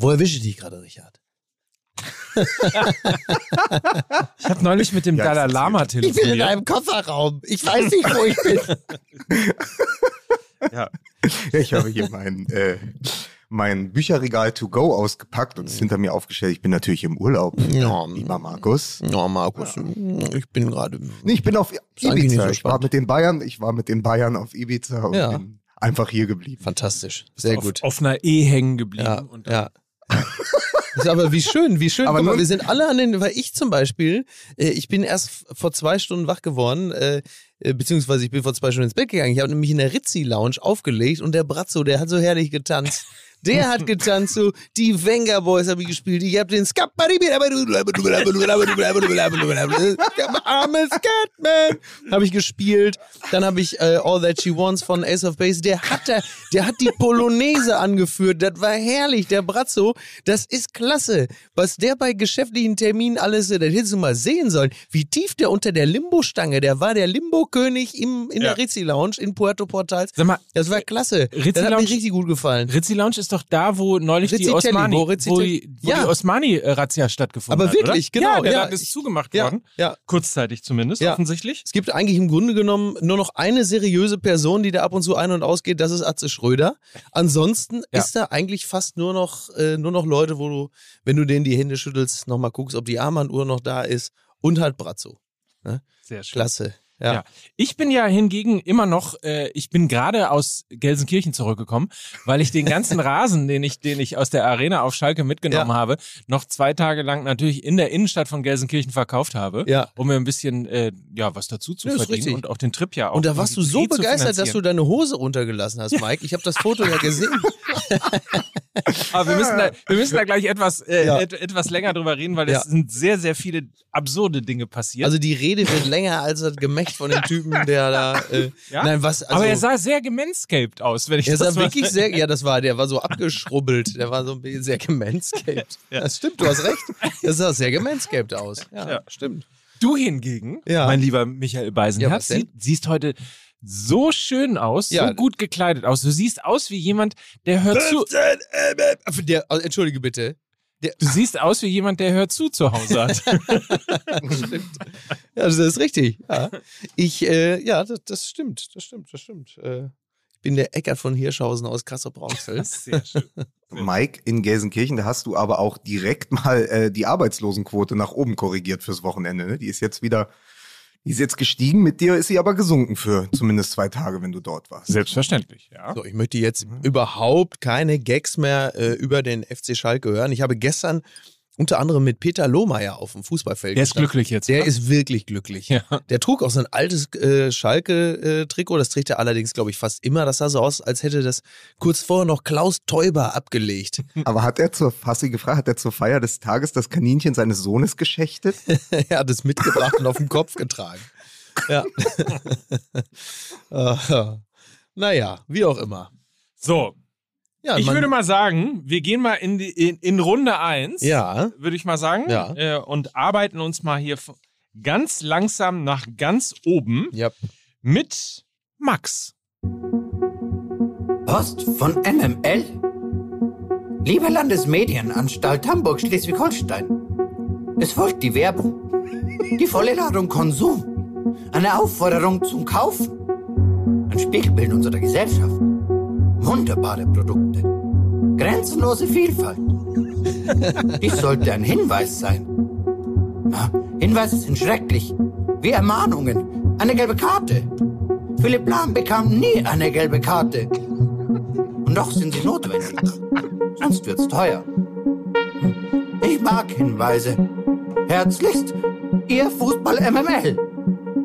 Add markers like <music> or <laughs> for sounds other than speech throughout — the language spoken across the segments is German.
Wo erwische ich dich gerade, Richard? Ich habe neulich mit dem Ja, Dalai ist Lama Ich bin in telefoniert. einem Kofferraum. Ich weiß nicht, wo ich bin. Ja. Ja, ich habe hier mein, äh, mein Bücherregal to go ausgepackt und es hinter mir aufgestellt. Ich bin natürlich im Urlaub, Ja. lieber Markus. Ja, Markus, ich bin gerade. Nee, ich bin auf Ibiza. so ich war mit den Bayern, ich war mit den Bayern auf Ibiza und Ja. bin einfach hier geblieben. Fantastisch. Sehr auf, gut. Auf einer E hängen geblieben. Ja, und dann- ja. Ist aber wie schön, wie schön. Aber mal, wir sind alle an den, weil ich zum Beispiel, äh, ich bin erst vor zwei Stunden wach geworden, äh, äh, beziehungsweise ich bin vor zwei Stunden ins Bett gegangen. Ich habe nämlich in der Ritzi-Lounge aufgelegt und der Brazzo, der hat so herrlich getanzt. Der hat getanzt, so die Venga Boys habe ich gespielt. Ich habe den Arme Scatman habe ich gespielt. Dann habe ich äh, All That She Wants von Ace of Base. Der hat der, der hat die Polonaise angeführt. Das war herrlich. Der Brazzo, das ist klasse. Was der bei geschäftlichen Terminen alles, das hättest du mal sehen sollen. Wie tief der unter der Limbo-Stange, der war der Limbo-König im, in Ja. der Rizzi Lounge in Puerto Portals. Sag mal, Das war klasse. Rizzi das hat Lounge- mir richtig gut gefallen. Rizzi Lounge ist doch da, wo neulich Rizzi die Osmani, wo wo, die, wo Ja. die Osmani-Razzia stattgefunden Aber hat. wirklich, oder? genau, Ja, der ja. Laden ist zugemacht Ja, worden. ja. Kurzzeitig zumindest, offensichtlich. Es gibt eigentlich im Grunde genommen nur noch eine seriöse Person, die da ab und zu ein- und ausgeht, das ist Atze Schröder. Ansonsten ist da eigentlich fast nur noch, äh, nur noch Leute, wo du, wenn du denen die Hände schüttelst, nochmal guckst, ob die Armbanduhr noch da ist und halt Brazzo. Sehr schön. Klasse. Ja. Ja. Ich bin ja hingegen immer noch, äh, ich bin gerade aus Gelsenkirchen zurückgekommen, weil ich den ganzen <laughs> Rasen, den ich, den ich aus der Arena auf Schalke mitgenommen Ja. habe, noch zwei Tage lang natürlich in der Innenstadt von Gelsenkirchen verkauft habe, Ja. um mir ein bisschen äh, ja was dazu zu ist verdienen und auch den Trip ja auch. Und da warst du so begeistert, dass du deine Hose runtergelassen hast, Mike. Ich habe das Foto ja gesehen. <laughs> <laughs> Aber wir müssen da, wir müssen da gleich etwas, äh, Ja. et, etwas länger drüber reden, weil Ja. es sind sehr, sehr viele absurde Dinge passiert. Also die Rede wird länger als das Gemächt von dem Typen, der da. Äh, <laughs> Ja? Nein, was? Also, Aber er sah sehr gemanscaped aus, wenn ich Er das sah mal wirklich <laughs> sehr, ja, das war, der war so abgeschrubbelt, der war so ein bisschen sehr gemanscaped. Ja. Das stimmt, du hast recht. Das sah sehr gemanscaped aus. Ja, Ja. stimmt. Du hingegen, Ja. mein lieber Michael Ja, Beisenherz, denn? sie, siehst heute so schön aus, Ja. so gut gekleidet aus. Du siehst aus wie jemand, der hört zu. Der, oh, entschuldige bitte. Der, Du siehst aus wie jemand, der hört zu zu Hause hat. <laughs> stimmt. Ja, das ist richtig. Ja. Ich, äh, ja, das, das stimmt, das stimmt, das stimmt. Äh, ich bin der Eckert von Hirschhausen aus Kassel-Brauxel. <laughs> Sehr schön. Mike, in Gelsenkirchen, da hast du aber auch direkt mal äh, die Arbeitslosenquote nach oben korrigiert fürs Wochenende. Ne? Die ist jetzt wieder, die ist jetzt gestiegen, mit dir ist sie aber gesunken für zumindest zwei Tage, wenn du dort warst. Selbstverständlich, ja. So, ich möchte jetzt überhaupt keine Gags mehr äh, über den FC Schalke hören. Ich habe gestern unter anderem mit Peter Lohmeier auf dem Fußballfeld Der ist gestanden. glücklich jetzt. Der oder? ist wirklich glücklich. Ja. Der trug auch so ein altes äh, Schalke-Trikot. das trägt er allerdings, glaube ich, fast immer. Das sah so aus, als hätte das kurz vorher noch Klaus Teuber abgelegt. <laughs> Aber hat er zur, hast du gefragt, hat er zur Feier des Tages das Kaninchen seines Sohnes geschächtet? <laughs> er hat es mitgebracht und auf dem Kopf getragen. Ja. <laughs> äh, naja, wie auch immer. So, Ja, ich würde mal sagen, wir gehen mal in, die, in, in Runde 1. Ja. Würde ich mal sagen. Ja. Äh, und arbeiten uns mal hier ganz langsam nach ganz oben Ja. mit Max. Post von MML? Liebe Landesmedienanstalt Hamburg-Schleswig-Holstein, es folgt die Werbung. Die volle Ladung Konsum. Eine Aufforderung zum Kaufen. Ein Spiegelbild unserer Gesellschaft. Wunderbare Produkte. Grenzenlose Vielfalt. Dies sollte ein Hinweis sein. Na, Hinweise sind schrecklich. Wie Ermahnungen. Eine gelbe Karte. Philipp Lahm bekam nie eine gelbe Karte. Und doch sind sie notwendig. Sonst wird's teuer. Ich mag Hinweise. Herzlichst, Ihr Fußball MML.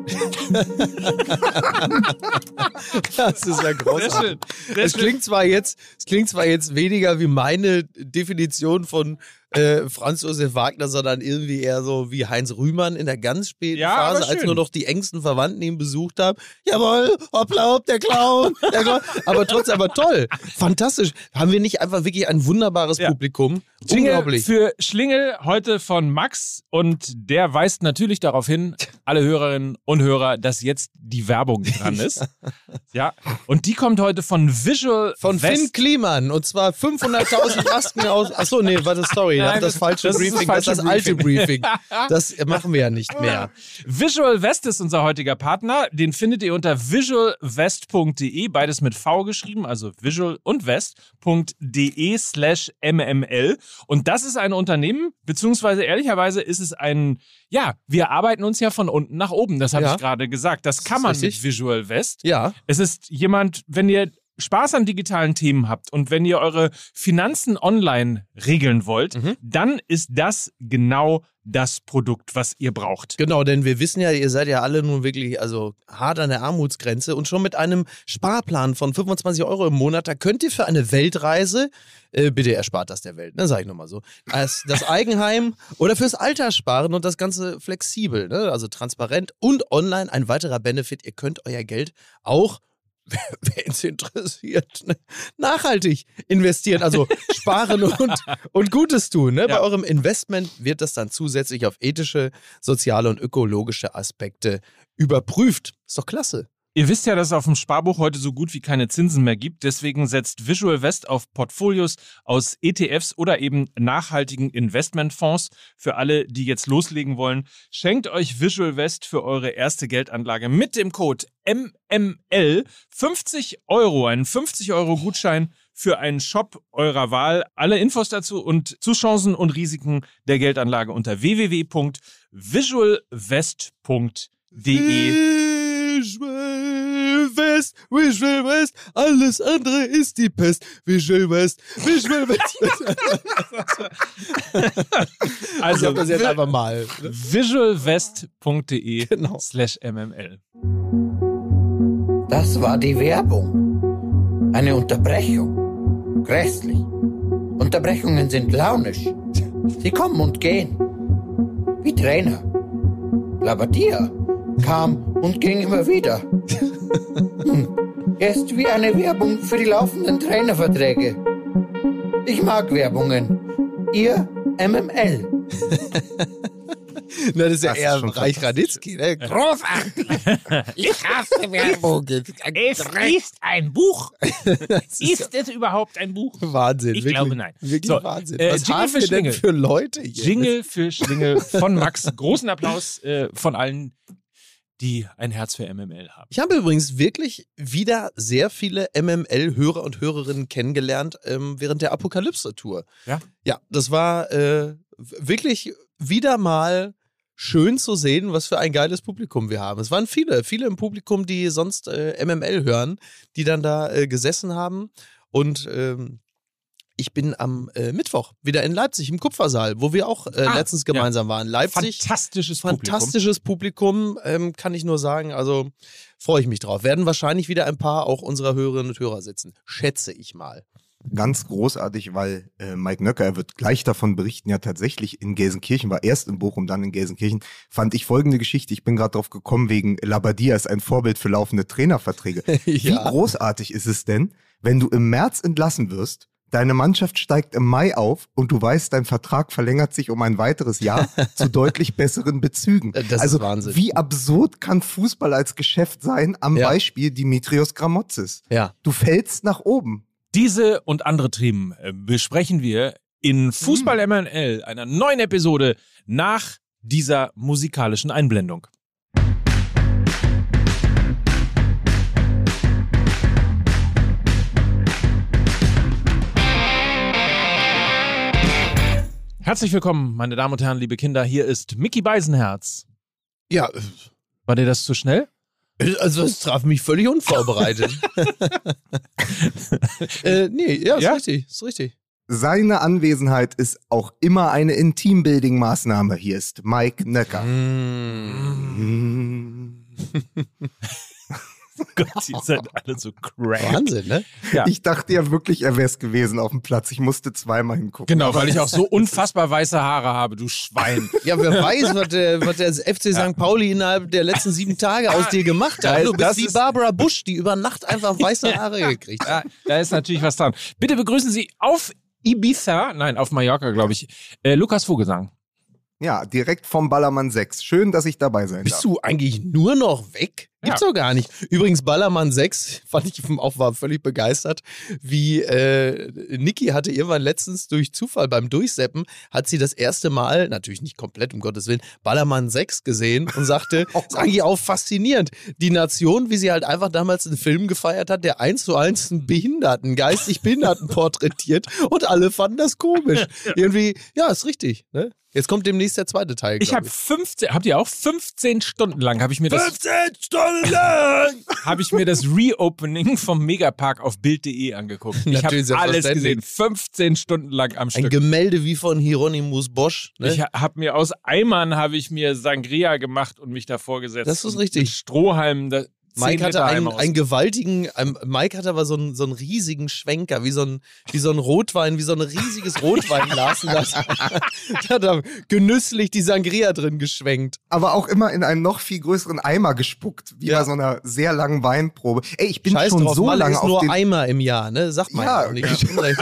<laughs> Das ist ja großartig. Sehr schön. Es klingt zwar jetzt, es klingt zwar jetzt weniger wie meine Definition von äh, Franz Josef Wagner, sondern irgendwie eher so wie Heinz Rühmann in der ganz späten Ja, Phase, als nur noch die engsten Verwandten ihn besucht haben. Jawohl, hoppla hopp, der Clown, der Clown. Aber trotzdem, aber toll, fantastisch. Haben wir nicht einfach wirklich ein wunderbares Ja. Publikum? Jingle Unglaublich. für Schlingel heute von Max und der weist natürlich darauf hin, alle Hörerinnen und Hörer, dass jetzt die Werbung dran ist. <laughs> ja, und die kommt heute von Visual Von West. Finn Mann. Und zwar 500.000 Masken aus. Achso, nee, warte, sorry. Nein, hab das das- falsche das ist das Briefing. Das ist das alte Briefing. <laughs> Das machen wir ja nicht mehr. Visual West ist unser heutiger Partner. Den findet ihr unter visualwest.de, beides mit V geschrieben, also visual und west.de slash mml. Und das ist ein Unternehmen, beziehungsweise ehrlicherweise ist es ein, ja, wir arbeiten uns ja von unten nach oben, das habe Ja. ich gerade gesagt. Das kann man mit Visual West. Ja. Es ist jemand, wenn ihr Spaß an digitalen Themen habt und wenn ihr eure Finanzen online regeln wollt, Mhm. dann ist das genau das Produkt, was ihr braucht. Genau, denn wir wissen ja, ihr seid ja alle nun wirklich also hart an der Armutsgrenze und schon mit einem Sparplan von 25 Euro im Monat, da könnt ihr für eine Weltreise, äh, bitte erspart das der Welt, ne, sag ich nochmal so, als das <laughs> Eigenheim oder fürs Alter sparen und das Ganze flexibel, ne, also transparent und online ein weiterer Benefit, ihr könnt euer Geld auch <laughs> wen es interessiert, ne? nachhaltig investieren, also sparen und, <laughs> und Gutes tun. Ne? Bei Ja. eurem Investment wird das dann zusätzlich auf ethische, soziale und ökologische Aspekte überprüft. Ist doch klasse. Ihr wisst ja, dass es auf dem Sparbuch heute so gut wie keine Zinsen mehr gibt. Deswegen setzt Visual West auf Portfolios aus ETFs oder eben nachhaltigen Investmentfonds. Für alle, die jetzt loslegen wollen, schenkt euch Visual West für eure erste Geldanlage mit dem Code MML 50 Euro, einen 50 Euro Gutschein für einen Shop eurer Wahl. Alle Infos dazu und zu Chancen und Risiken der Geldanlage unter www.visualwest.de. Visual West, Visual West, alles andere ist die Pest. Visual West, Visual West. <laughs> Also, ich das jetzt einfach mal. visualwest.de Genau. slash mml. Das war die Werbung. Eine Unterbrechung. Grässlich. Unterbrechungen sind launisch. Sie kommen und gehen. Wie Trainer. Labadia kam und ging immer wieder. Hm. Er ist wie eine Werbung für die laufenden Trainerverträge. Ich mag Werbungen. Ihr MML. <laughs> Na, das ist ja Das ist eher schon Reich Ranitzky. Ne? Großartig. <laughs> Ich hasse Werbung. Es ist ein Buch. <laughs> Ist es überhaupt ein Buch? Wahnsinn. Ich wirklich, glaube, nein. Wirklich So, Wahnsinn. äh, Was Jingle haben für wir denn für Leute hier? Jingle für Schlingel von Max. Großen Applaus äh, von allen, die ein Herz für MML haben. Ich habe übrigens wirklich wieder sehr viele MML-Hörer und Hörerinnen kennengelernt ähm, während der Apokalypse-Tour. Ja? Ja, das war äh, wirklich wieder mal schön zu sehen, was für ein geiles Publikum wir haben. Es waren viele, viele im Publikum, die sonst äh, MML hören, die dann da äh, gesessen haben. Und ähm, ich bin am äh, Mittwoch wieder in Leipzig im Kupfersaal, wo wir auch äh, Ah, letztens gemeinsam waren. Leipzig. Fantastisches Publikum. Fantastisches Publikum, ähm, kann ich nur sagen. Also freue ich mich drauf. Werden wahrscheinlich wieder ein paar auch unserer Hörerinnen und Hörer sitzen. Schätze ich mal. Ganz großartig, weil äh, Mike Nöcker, er wird gleich davon berichten, ja tatsächlich in Gelsenkirchen, war erst in Bochum, dann in Gelsenkirchen, fand ich folgende Geschichte. Ich bin gerade drauf gekommen, wegen Labadia ist ein Vorbild für laufende Trainerverträge. <laughs> Wie Ja. großartig ist es denn, wenn du im März entlassen wirst, deine Mannschaft steigt im Mai auf und du weißt, dein Vertrag verlängert sich um ein weiteres Jahr <laughs> zu deutlich besseren Bezügen. Das ist also Wahnsinn. wie absurd kann Fußball als Geschäft sein am Ja. Beispiel Dimitrios Gramotzes? Ja. Du fällst nach oben. Diese und andere Themen äh, besprechen wir in Fußball MNL, einer neuen Episode nach dieser musikalischen Einblendung. Herzlich willkommen, meine Damen und Herren, liebe Kinder. Hier ist Mickey Beisenherz. Ja, War dir das zu schnell? äh, also es traf mich völlig unvorbereitet. <laughs> <laughs> äh, nee, ja, ist Ja? richtig, ist richtig. Seine Anwesenheit ist auch immer eine Intimbuilding-Maßnahme. Hier ist Mike Nöcker. Mm. <laughs> Oh <laughs> Gott, ihr seid alle so crank. Wahnsinn, ne? Ja. Ich dachte ja wirklich, er wäre es gewesen auf dem Platz. Ich musste zweimal hingucken. Genau, weil ich auch so <laughs> unfassbar weiße Haare habe, du Schwein. Ja, wer weiß, was der, was der <laughs> FC St. Pauli innerhalb der letzten sieben Tage aus dir gemacht hat. Du bist wie Barbara Bush, die über Nacht einfach weiße Haare gekriegt hat. Da, da ist natürlich was dran. Bitte begrüßen Sie auf Ibiza, nein, auf Mallorca, glaube ich, äh, Lukas Vogelsang. Ja, direkt vom Ballermann 6. Schön, dass ich dabei sein darf. Bist du eigentlich nur noch weg? Gibt's doch gar nicht. Übrigens, Ballermann 6 <laughs> fand ich auch war völlig begeistert, wie äh, Niki hatte irgendwann letztens durch Zufall beim Durchseppen, hat sie das erste Mal, natürlich nicht komplett, um Gottes Willen, Ballermann 6 gesehen und sagte, Oh <laughs> ist eigentlich auch faszinierend. Die Nation, wie sie halt einfach damals einen Film gefeiert hat, der eins zu eins einen Behinderten, geistig Behinderten <laughs> porträtiert und alle fanden das komisch. Irgendwie, ja, ist richtig. Ne? Jetzt kommt demnächst der zweite Teil. Ich habe 15, habt ihr auch 15 Stunden lang, habe ich mir das, 15 Stunden lang! <laughs> habe ich mir das Reopening vom Megapark auf Bild.de angeguckt. Ich habe alles gesehen, 15 Stunden lang am Ein Stück. Gemälde wie von Hieronymus Bosch. Ne? Ich habe mir aus Eimern habe ich mir Sangria gemacht und mich davor gesetzt. Das ist richtig. Mit Strohhalmen. Mike 10 hatte einen, einen gewaltigen, ähm, Mike hatte aber so einen, so einen riesigen Schwenker, wie so ein, wie so ein Rotwein, wie so ein riesiges Rotweinglas. <laughs> da hat- er genüsslich die Sangria drin geschwenkt. Aber auch immer in einen noch viel größeren Eimer gespuckt, wie Ja. bei so einer sehr langen Weinprobe. Ey, ich bin Scheiß schon drauf, so Malle lange ist auf nur den Eimer im Jahr, ne? Sagt man Ja, ja, auch nicht. Unrecht.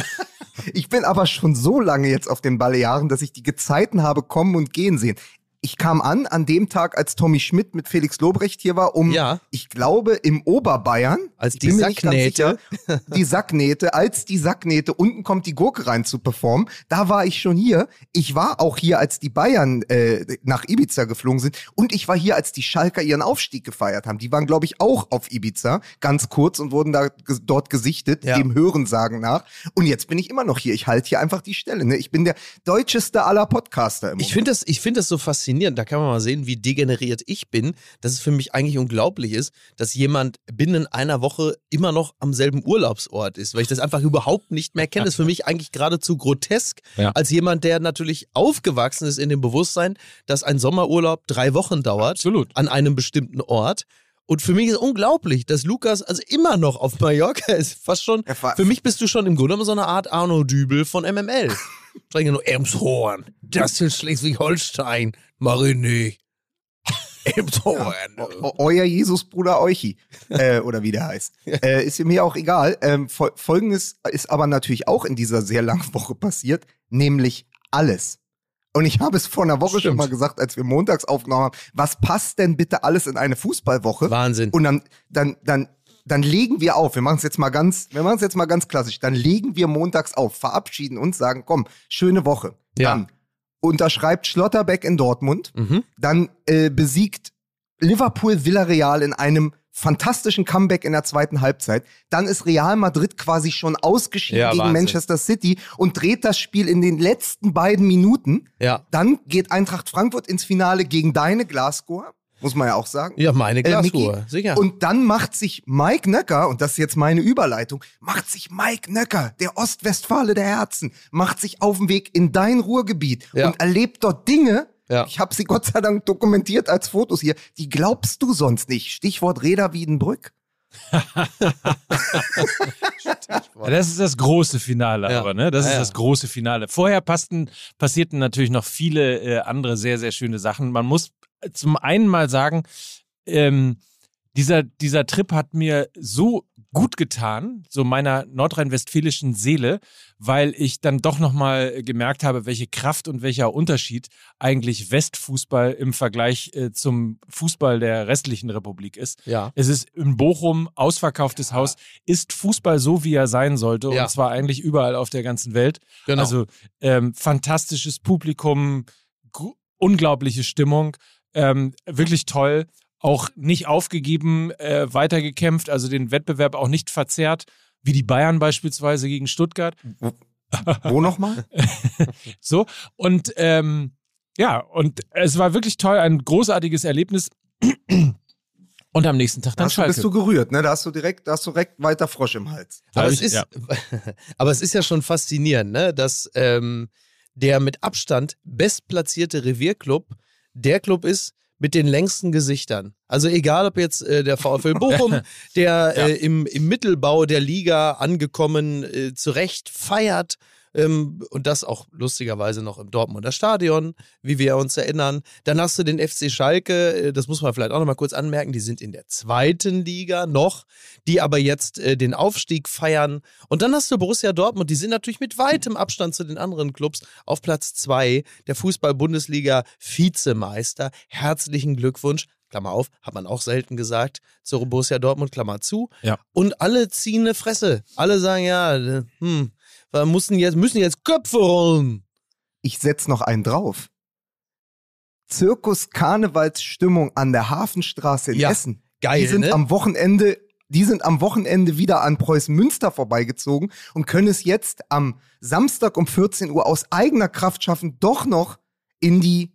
Ich bin aber schon so lange jetzt auf den Balearen, dass ich die Gezeiten habe kommen und gehen sehen. Ich kam an an dem Tag, als Tommy Schmidt mit Felix Lobrecht hier war, um, Ja. ich glaube, im Oberbayern, Als die Sacknähte. sicher, die Sacknähte, als die Sacknähte, unten kommt die Gurke rein zu performen, da war ich schon hier. Ich war auch hier, als die Bayern äh, nach Ibiza geflogen sind und ich war hier, als die Schalker ihren Aufstieg gefeiert haben. Die waren, glaube ich, auch auf Ibiza, ganz kurz und wurden da dort gesichtet, Ja. dem Hörensagen nach. Und jetzt bin ich immer noch hier. Ich halte hier einfach die Stelle. Ne? Ich bin der deutscheste aller Podcaster im Ich finde das, ich find das so faszinierend. Da kann man mal sehen, wie degeneriert ich bin, dass es für mich eigentlich unglaublich ist, dass jemand binnen einer Woche immer noch am selben Urlaubsort ist, weil ich das einfach überhaupt nicht mehr kenne. Das ist für mich <laughs> eigentlich geradezu grotesk, Ja. als jemand, der natürlich aufgewachsen ist in dem Bewusstsein, dass ein Sommerurlaub drei Wochen dauert Absolut. an einem bestimmten Ort. Und für mich ist unglaublich, dass Lukas also immer noch auf Mallorca ist. Fast schon. Für mich bist du schon im Grunde genommen so eine Art Arno Dübel von MML. <laughs> Strenge nur Elmshorn. Das ist Schleswig-Holstein. Marine. <laughs> Elmshorn. O- euer Jesusbruder Euchi, äh, oder wie der heißt. <laughs> Äh, ist mir auch egal. Ähm, fol Folgendes ist aber natürlich auch in dieser sehr langen Woche passiert, nämlich alles. Und ich habe es vor einer Woche schon Stimmt. mal gesagt, als wir montags aufgenommen haben, was passt denn bitte alles in eine Fußballwoche? Wahnsinn. Und dann, dann, dann, dann legen wir auf. Wir machen es jetzt mal ganz, wir machen es jetzt mal ganz klassisch. Dann legen wir montags auf, verabschieden uns, sagen, komm, schöne Woche. Ja. Dann unterschreibt Schlotterbeck in Dortmund. Mhm. Dann äh, besiegt Liverpool Villarreal in einem fantastischen Comeback in der zweiten Halbzeit. Dann ist Real Madrid quasi schon ausgeschieden Ja, gegen Wahnsinn. Manchester City und dreht das Spiel in den letzten beiden Minuten. Ja. Dann geht Eintracht Frankfurt ins Finale gegen deine Glasgow, muss man ja auch sagen. Ja, meine Äh, Niki? Glasruhe. Sicher. Und dann macht sich Mike Nöcker, und das ist jetzt meine Überleitung, macht sich Mike Nöcker, der Ostwestfale der Herzen, macht sich auf den Weg in dein Ruhrgebiet Ja. und erlebt dort Dinge, Ja. ich habe sie Gott sei Dank dokumentiert als Fotos hier, die glaubst du sonst nicht. Stichwort Reda Wiedenbrück. Ja, das ist das große Finale, Ja. aber ne? Das ist ja. das große Finale. Vorher passten, passierten natürlich noch viele äh, andere sehr, sehr schöne Sachen. Man muss zum einen mal sagen, ähm, dieser, dieser Trip hat mir so gut getan, so meiner nordrhein-westfälischen Seele, weil ich dann doch nochmal gemerkt habe, welche Kraft und welcher Unterschied eigentlich Westfußball im Vergleich äh, zum Fußball der restlichen Republik ist. ja. Es ist in Bochum ausverkauftes Haus. Ist Fußball so, wie er sein sollte? Ja. Und zwar eigentlich überall auf der ganzen Welt. Genau. Also ähm, fantastisches Publikum, unglaubliche Stimmung, ähm, wirklich toll. Auch nicht aufgegeben, äh, weitergekämpft, also den Wettbewerb auch nicht verzerrt, wie die Bayern beispielsweise gegen Stuttgart. Wo nochmal? <laughs> So. Und ähm, ja, und es war wirklich toll, ein großartiges Erlebnis. Und am nächsten Tag dann Hast du, Schalke. bist du gerührt, ne? Da hast du direkt, da hast du direkt weiter Frosch im Hals. Aber Hab es, ich- ist, ja. <laughs> aber es ist ja schon faszinierend, ne? dass ähm, der mit Abstand bestplatzierte Revierclub der Club ist mit den längsten Gesichtern. Also egal, ob jetzt äh, der VfL <laughs> Bochum, der äh, im, im Mittelbau der Liga angekommen äh, zurecht feiert, ähm, und das auch lustigerweise noch im Dortmunder Stadion, wie wir uns erinnern. Dann hast du den FC Schalke, äh, das muss man vielleicht auch noch mal kurz anmerken, die sind in der zweiten Liga noch, die aber jetzt äh, den Aufstieg feiern. Und dann hast du Borussia Dortmund, die sind natürlich mit weitem Abstand zu den anderen Clubs auf Platz zwei der Fußball-Bundesliga Vizemeister. Herzlichen Glückwunsch. Klammer auf, hat man auch selten gesagt, zu Borussia Dortmund, Klammer zu. Ja. Und alle ziehen eine Fresse. Alle sagen, ja, äh, hm, wir müssen jetzt, müssen jetzt Köpfe rollen. Ich setz noch einen drauf. Zirkus Karnevalsstimmung an der Hafenstraße in Ja, Essen. Geil, die sind ne? am Wochenende, die sind am Wochenende wieder an Preußen Münster vorbeigezogen und können es jetzt am Samstag um 14 Uhr aus eigener Kraft schaffen, doch noch in die,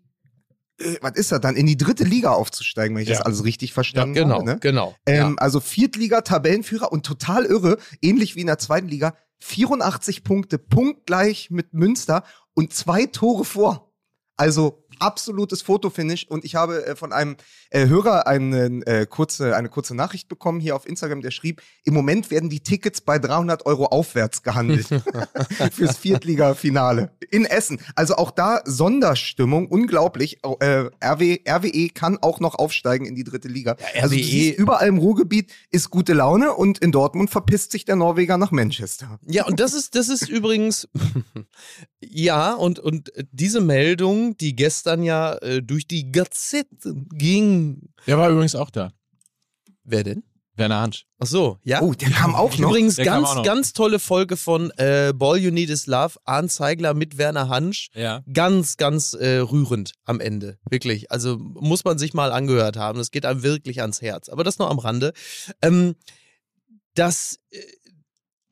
äh, was ist das dann, in die dritte Liga aufzusteigen, wenn ich Ja. das alles richtig verstanden genau, habe. Ne? genau. Ähm, Also Viertliga-Tabellenführer und total irre, ähnlich wie in der zweiten Liga, 84 Punkte, punktgleich mit Münster und zwei Tore vor. Also absolutes Fotofinish und ich habe äh, von einem äh, Hörer eine, äh, kurze, eine kurze Nachricht bekommen hier auf Instagram, der schrieb, im Moment werden die Tickets bei 300 Euro aufwärts gehandelt <laughs> fürs Viertliga-Finale in Essen. Also auch da Sonderstimmung, unglaublich. Au- Äh, RW, RWE kann auch noch aufsteigen in die dritte Liga. Ja, also siehst, überall im Ruhrgebiet ist gute Laune und in Dortmund verpisst sich der Norweger nach Manchester. Ja, und das ist, das ist übrigens, <laughs> ja, und, und diese Meldung, die gestern ja äh, durch die Gazetten ging. Der war übrigens auch da. Wer denn? Werner Hansch. Ach so, ja. Oh, der kam auch noch. Übrigens Der ganz, noch. ganz tolle Folge von äh, Ball You Need Is Love, Arndt Zeigler mit Werner Hansch. Ja. Ganz, ganz äh, rührend am Ende. Wirklich. Also muss man sich mal angehört haben. Das geht einem wirklich ans Herz. Aber das nur am Rande. Ähm, dass äh,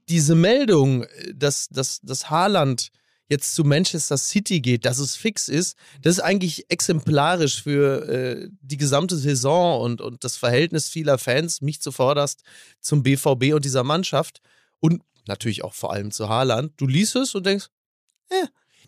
diese Meldung, äh, dass, dass, dass Haaland jetzt zu Manchester City geht, dass es fix ist, das ist eigentlich exemplarisch für äh, die gesamte Saison und, und das Verhältnis vieler Fans, mich zuvorderst, zum BVB und dieser Mannschaft und natürlich auch vor allem zu Haaland. Du liest es und denkst,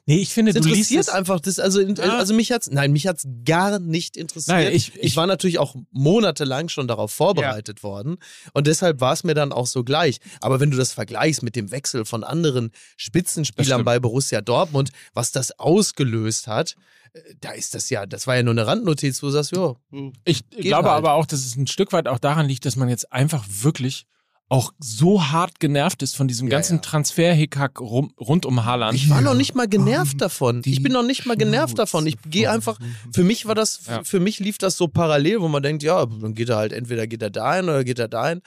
Nee, ich finde, es du liest interessiert es. einfach. Das, also, Ja. also mich hat's, nein, mich hat's gar nicht interessiert. Nein, ich- ich, ich- war natürlich auch monatelang schon darauf vorbereitet worden und deshalb war es mir dann auch so gleich. Aber wenn du das vergleichst mit dem Wechsel von anderen Spitzenspielern bei Borussia Dortmund, was das ausgelöst hat, äh, da ist das ja, das war ja nur eine Randnotiz, wo du sagst, ja, Ich Geht glaube halt. aber auch, dass es ein Stück weit auch daran liegt, dass man jetzt einfach wirklich auch so hart genervt ist von diesem Ja, ganzen ja. Transfer-Hickhack rum, rund um Haaland. Ich war noch nicht mal genervt um davon. Ich bin noch nicht mal genervt davon. Ich gehe einfach, für mich war das, Ja. für mich lief das so parallel, wo man denkt, ja, dann geht er halt, entweder geht er dahin oder geht er dahin.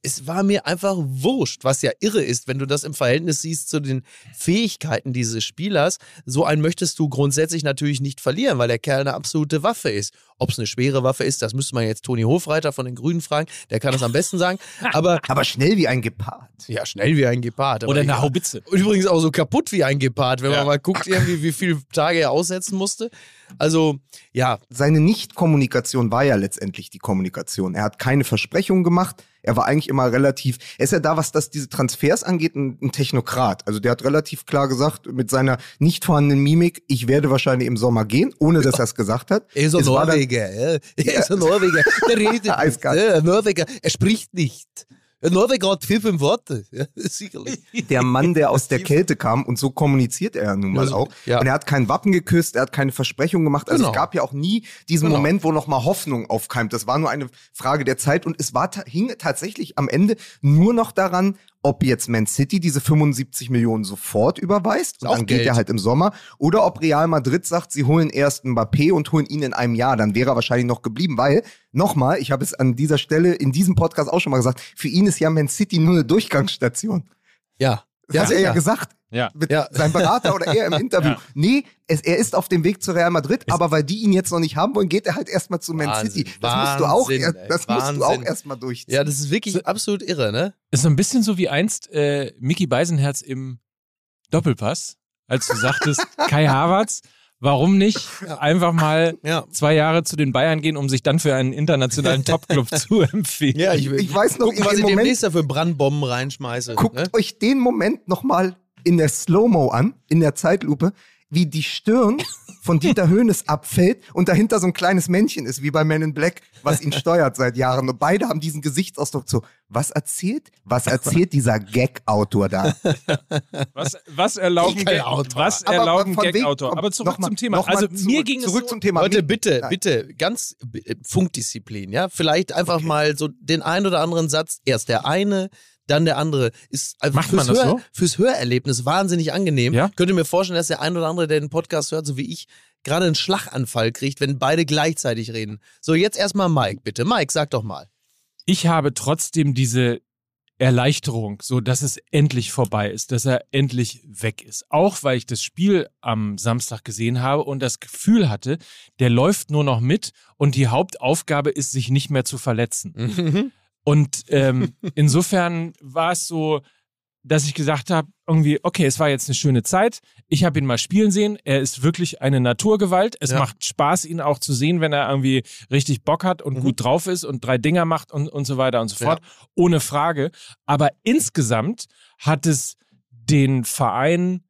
Es war mir einfach wurscht, was ja irre ist, wenn du das im Verhältnis siehst zu den Fähigkeiten dieses Spielers. So einen möchtest du grundsätzlich natürlich nicht verlieren, weil der Kerl eine absolute Waffe ist. Ob es eine schwere Waffe ist, das müsste man jetzt Toni Hofreiter von den Grünen fragen. Der kann das am besten sagen. <laughs> Aber Aber schnell wie ein Gepard. ja, schnell wie ein Gepard. aber Oder eine. Haubitze. Und Übrigens auch so kaputt wie ein Gepard, wenn Ja. man mal guckt, irgendwie, wie viele Tage er aussetzen musste. Also, ja, Seine Nicht-Kommunikation war ja letztendlich die Kommunikation. Er hat keine Versprechungen gemacht. Er war eigentlich immer relativ, er ist ja da, was das diese Transfers angeht, ein, ein Technokrat. Also der hat relativ klar gesagt, mit seiner nicht vorhandenen Mimik, ich werde wahrscheinlich im Sommer gehen, ohne dass er es gesagt hat. er ist ein Es war dann- Norweger. ja. Er ist ein Norweger. Der <laughs> redet nicht. Ein Norweger. Er spricht nicht. Ein Norweger hat vier, fünf Worte. <laughs> Ja, sicherlich. der Mann, der aus der <laughs> Kälte kam und so kommuniziert er ja nun mal Also, auch. ja. Und er hat kein Wappen geküsst, er hat keine Versprechung gemacht. Also Genau. es gab ja auch nie diesen Genau. Moment, wo noch mal Hoffnung aufkeimt. Das war nur eine Frage der Zeit und es war hing tatsächlich am Ende nur noch daran, ob jetzt Man City diese 75 Millionen sofort überweist und dann geht Geld. er halt im Sommer oder ob Real Madrid sagt, sie holen erst Mbappé und holen ihn in einem Jahr, dann wäre er wahrscheinlich noch geblieben, weil nochmal, ich habe es an dieser Stelle in diesem Podcast auch schon mal gesagt, für ihn ist ja Man City nur eine Durchgangsstation. Ja. Das hat er ja gesagt. Ja. Mit Ja. Sein Berater oder er im Interview. Ja. Nee, es, er ist auf dem Weg zu Real Madrid, aber weil die ihn jetzt noch nicht haben wollen, geht er halt erstmal zu Man Wahnsinn, City. Das musst du auch, Wahnsinn, ey, das musst du auch erstmal durchziehen. Ja, das ist wirklich absolut irre, ne? Ist so ein bisschen so wie einst äh, Mickey Beisenherz im Doppelpass, als du sagtest, <laughs> Kai Havertz, warum nicht <laughs> einfach mal <laughs> Ja. zwei Jahre zu den Bayern gehen, um sich dann für einen internationalen <laughs> Topclub zu empfehlen? Ja, ich, Ich weiß noch, gucken, in was dem ich Moment- demnächst da für Brandbomben reinschmeiße. Guckt ne? euch den Moment nochmal in der Slow-Mo an, in der Zeitlupe, wie die Stirn von <laughs> Dieter Höhnes abfällt und dahinter so ein kleines Männchen ist, wie bei Men in Black, was ihn steuert seit Jahren. Und beide haben diesen Gesichtsausdruck so, was erzählt? Was erzählt dieser Gag-Autor da? Was, was erlauben, Kein Gag, Autor. was Aber erlauben Gag-Autor? Aber zurück noch mal- zum Thema. noch mal Also zurück, mir ging es zurück so, zum Thema. Leute, bitte, Nein. bitte, ganz äh, Funkdisziplin, ja? Vielleicht einfach mal so den ein oder anderen Satz. Erst der eine, dann der andere. Ist Macht fürs, man das Hör, so? fürs Hörerlebnis wahnsinnig angenehm. Ja? Könnte mir vorstellen, dass der ein oder andere, der den Podcast hört, so wie ich, gerade einen Schlaganfall kriegt, wenn beide gleichzeitig reden. So, jetzt erstmal Mike, bitte. Mike, sag doch mal. ich habe trotzdem diese Erleichterung, so dass es endlich vorbei ist, dass er endlich weg ist. Auch weil ich das Spiel am Samstag gesehen habe und das Gefühl hatte, der läuft nur noch mit und die Hauptaufgabe ist, sich nicht mehr zu verletzen. Und ähm, <laughs> insofern war es so, dass ich gesagt habe, irgendwie, okay, es war jetzt eine schöne Zeit. Ich habe ihn mal spielen sehen. Er ist wirklich eine Naturgewalt. Es Ja. macht Spaß, ihn auch zu sehen, wenn er irgendwie richtig Bock hat und Mhm. gut drauf ist und drei Dinger macht und, und so weiter und so Ja. fort. Ohne Frage. Aber insgesamt hat es den Verein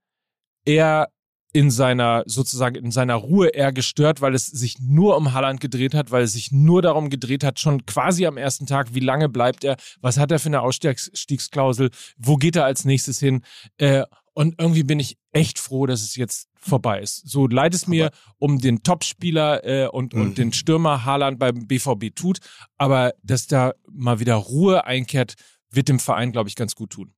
eher in seiner, sozusagen in seiner Ruhe eher gestört, weil es sich nur um Haaland gedreht hat, weil es sich nur darum gedreht hat, schon quasi am ersten Tag, wie lange bleibt er, was hat er für eine Ausstiegsklausel, wo geht er als nächstes hin. Äh, und irgendwie bin ich echt froh, dass es jetzt vorbei ist. So leid es mir um den Topspieler äh, und, Mhm. und den Stürmer Haaland beim BVB tut, aber dass da mal wieder Ruhe einkehrt, wird dem Verein, glaube ich, ganz gut tun.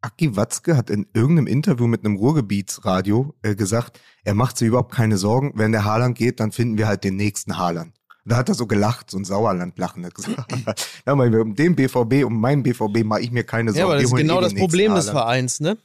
Aki Watzke hat in irgendeinem Interview mit einem Ruhrgebietsradio äh, gesagt, er macht sich überhaupt keine Sorgen, wenn der Haaland geht, dann finden wir halt den nächsten Haaland. Da hat er so gelacht, so ein Sauerlandlachen. Hat gesagt, <laughs> ja, um den BVB, um meinen BVB mache ich mir keine Sorgen. Ja, aber das ist genau eh das Problem des. Vereins, ne?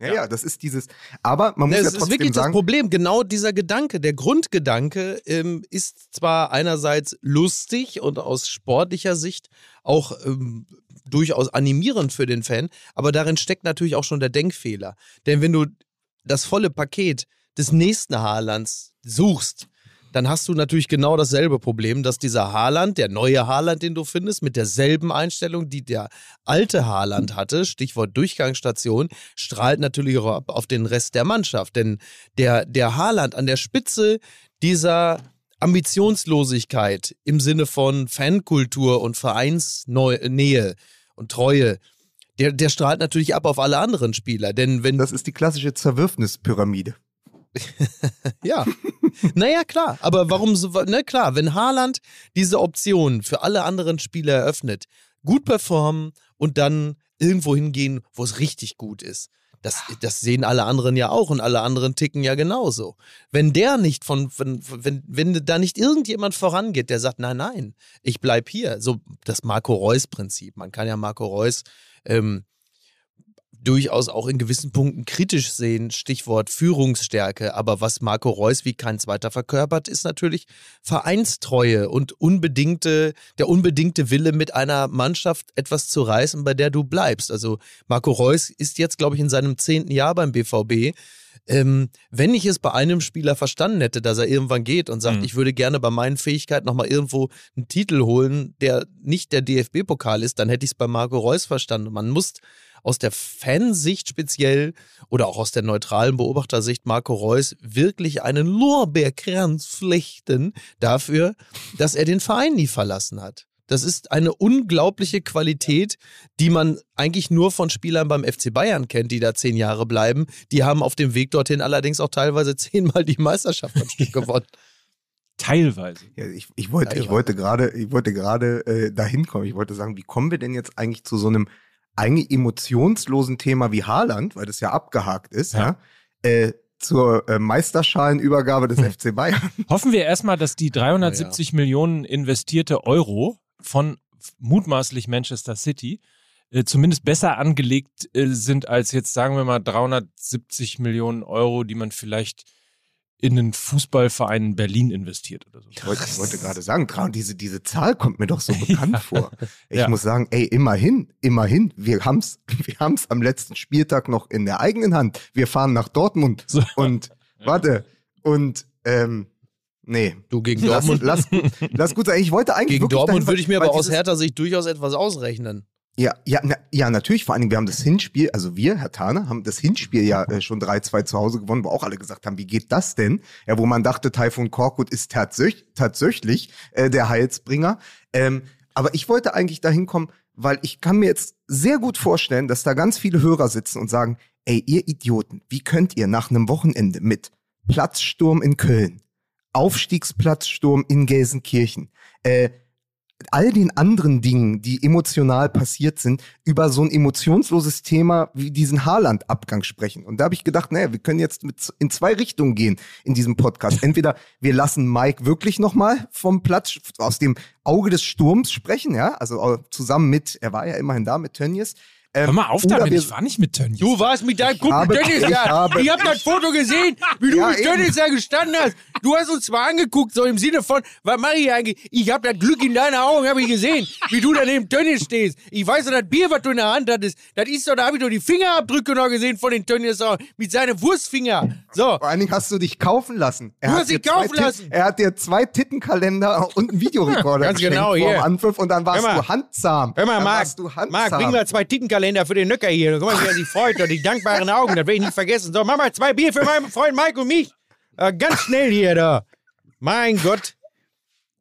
Ja, ja, das ist dieses. Aber man muss Das ja ist trotzdem wirklich das sagen, Problem. Genau dieser Gedanke, der Grundgedanke ähm, ist zwar einerseits lustig und aus sportlicher Sicht auch ähm, durchaus animierend für den Fan, aber darin steckt natürlich auch schon der Denkfehler. Denn wenn du das volle Paket des nächsten Haalands suchst, dann hast du natürlich genau dasselbe Problem, dass dieser Haaland, der neue Haaland, den du findest, mit derselben Einstellung, die der alte Haaland hatte, Stichwort Durchgangsstation, strahlt natürlich auch auf den Rest der Mannschaft. Denn der, der Haaland an der Spitze dieser Ambitionslosigkeit im Sinne von Fankultur und Vereinsnähe und Treue, der, der strahlt natürlich ab auf alle anderen Spieler. Denn wenn das ist die klassische Zerwürfnispyramide. <laughs> Ja. naja, klar. Aber warum so, ne, klar, wenn Haaland diese Option für alle anderen Spieler eröffnet, gut performen und dann irgendwo hingehen, wo es richtig gut ist. Das, das sehen alle anderen ja auch und alle anderen ticken ja genauso. Wenn der nicht von, wenn, wenn, wenn da nicht irgendjemand vorangeht, der sagt, nein, nein, ich bleib hier. So das Marco Reus-Prinzip. Man kann ja Marco Reus ähm, durchaus auch in gewissen Punkten kritisch sehen, Stichwort Führungsstärke. Aber was Marco Reus wie kein zweiter verkörpert, ist natürlich Vereinstreue und unbedingte, der unbedingte Wille, mit einer Mannschaft etwas zu reißen, bei der du bleibst. Also Marco Reus ist jetzt, glaube ich, in seinem zehnten Jahr beim BVB. Ähm, wenn ich es bei einem Spieler verstanden hätte, dass er irgendwann geht und sagt, Mhm. ich würde gerne bei meinen Fähigkeiten nochmal irgendwo einen Titel holen, der nicht der DFB-Pokal ist, dann hätte ich es bei Marco Reus verstanden. Man muss aus der Fansicht speziell oder auch aus der neutralen Beobachtersicht Marco Reus wirklich einen Lorbeerkranz flechten dafür, dass er den Verein nie verlassen hat. Das ist eine unglaubliche Qualität, die man eigentlich nur von Spielern beim FC Bayern kennt, die da zehn Jahre bleiben. Die haben auf dem Weg dorthin allerdings auch teilweise <laughs> zehnmal die Meisterschaft am Stück gewonnen. Teilweise. Ja, ich, ich wollte, ich Teilweise. wollte gerade, ich wollte gerade äh, dahin kommen. Ich wollte sagen, wie kommen wir denn jetzt eigentlich zu so einem eigentlich emotionslosen Thema wie Haaland, weil das ja abgehakt ist, ja, Ja. äh, zur äh, Meisterschalenübergabe des FC Bayern. Hoffen wir erstmal, dass die 370 Millionen investierte Euro von mutmaßlich Manchester City äh, zumindest besser angelegt äh, sind als jetzt, sagen wir mal, 370 Millionen Euro, die man vielleicht in einen Fußballverein in Berlin investiert oder so. Ich wollte, ich wollte gerade sagen, diese, diese Zahl kommt mir doch so <laughs> bekannt vor. Ich Ja. muss sagen, ey, immerhin, immerhin, wir haben's, <laughs> wir haben's am letzten Spieltag noch in der eigenen Hand. Wir fahren nach Dortmund So. und, <laughs> warte, und, ähm, nee. Du gegen Lass, Dortmund. lass, gut- lass gut sein. Ich wollte eigentlich Gegen Dortmund dahin, würde ich mir aber aus Hertha Sicht durchaus etwas ausrechnen. Ja, ja, na, ja, natürlich. Vor allen Dingen, wir haben das Hinspiel, also wir, Herr Thaner, haben das Hinspiel ja äh, schon 3-2 zu Hause gewonnen, wo auch alle gesagt haben, wie geht das denn? Ja, wo man dachte, Taifun Korkut ist tatsächlich, tatsächlich äh, der Heilsbringer. Ähm, aber ich wollte eigentlich dahin kommen, weil ich kann mir jetzt sehr gut vorstellen, dass da ganz viele Hörer sitzen und sagen, ey, ihr Idioten, wie könnt ihr nach einem Wochenende mit Platzsturm in Köln, Aufstiegsplatzsturm in Gelsenkirchen, äh, all den anderen Dingen, die emotional passiert sind, über so ein emotionsloses Thema wie diesen Haaland-Abgang sprechen. Und da habe ich gedacht, naja, wir können jetzt mit, in zwei Richtungen gehen in diesem Podcast. Entweder wir lassen Mike wirklich nochmal vom Platz aus dem Auge des Sturms sprechen, ja, also zusammen mit, er war ja immerhin da mit Tönnies, ähm, Hör mal auf damit, wir- ich war nicht mit Tönnies. Du warst mit deinem Kumpel habe- Dennis ich da. habe- Ich hab das Foto gesehen, wie du Ja, mit. Dennis da gestanden hast. Du hast uns zwar angeguckt, so im Sinne von, was mache ich eigentlich? Ich hab das Glück in deinen Augen, habe ich gesehen, wie du da neben Tönnies stehst. Ich weiß doch, das Bier, was du in der Hand hattest, das ist doch, da habe ich doch die Fingerabdrücke noch gesehen von den Tönnies auch, mit seinen Wurstfinger. So. Vor allen Dingen hast du dich kaufen lassen. Er Du hat hast dich dir zwei kaufen lassen. Er hat dir zwei Tittenkalender und einen Videorekorder <laughs> Ganz geschenkt genau, vor dem Anpfiff und dann warst Hör mal. du handzahm. Hör mal, dann Marc, warst du handzahm. Marc, bring mal zwei Tittenkalender für den Nöcker hier. Guck mal, wie er sich freut. Und die dankbaren Augen, das werde ich nicht vergessen. So, mach mal zwei Bier für meinen Freund Mike und mich. Äh, ganz schnell hier, da. Mein Gott.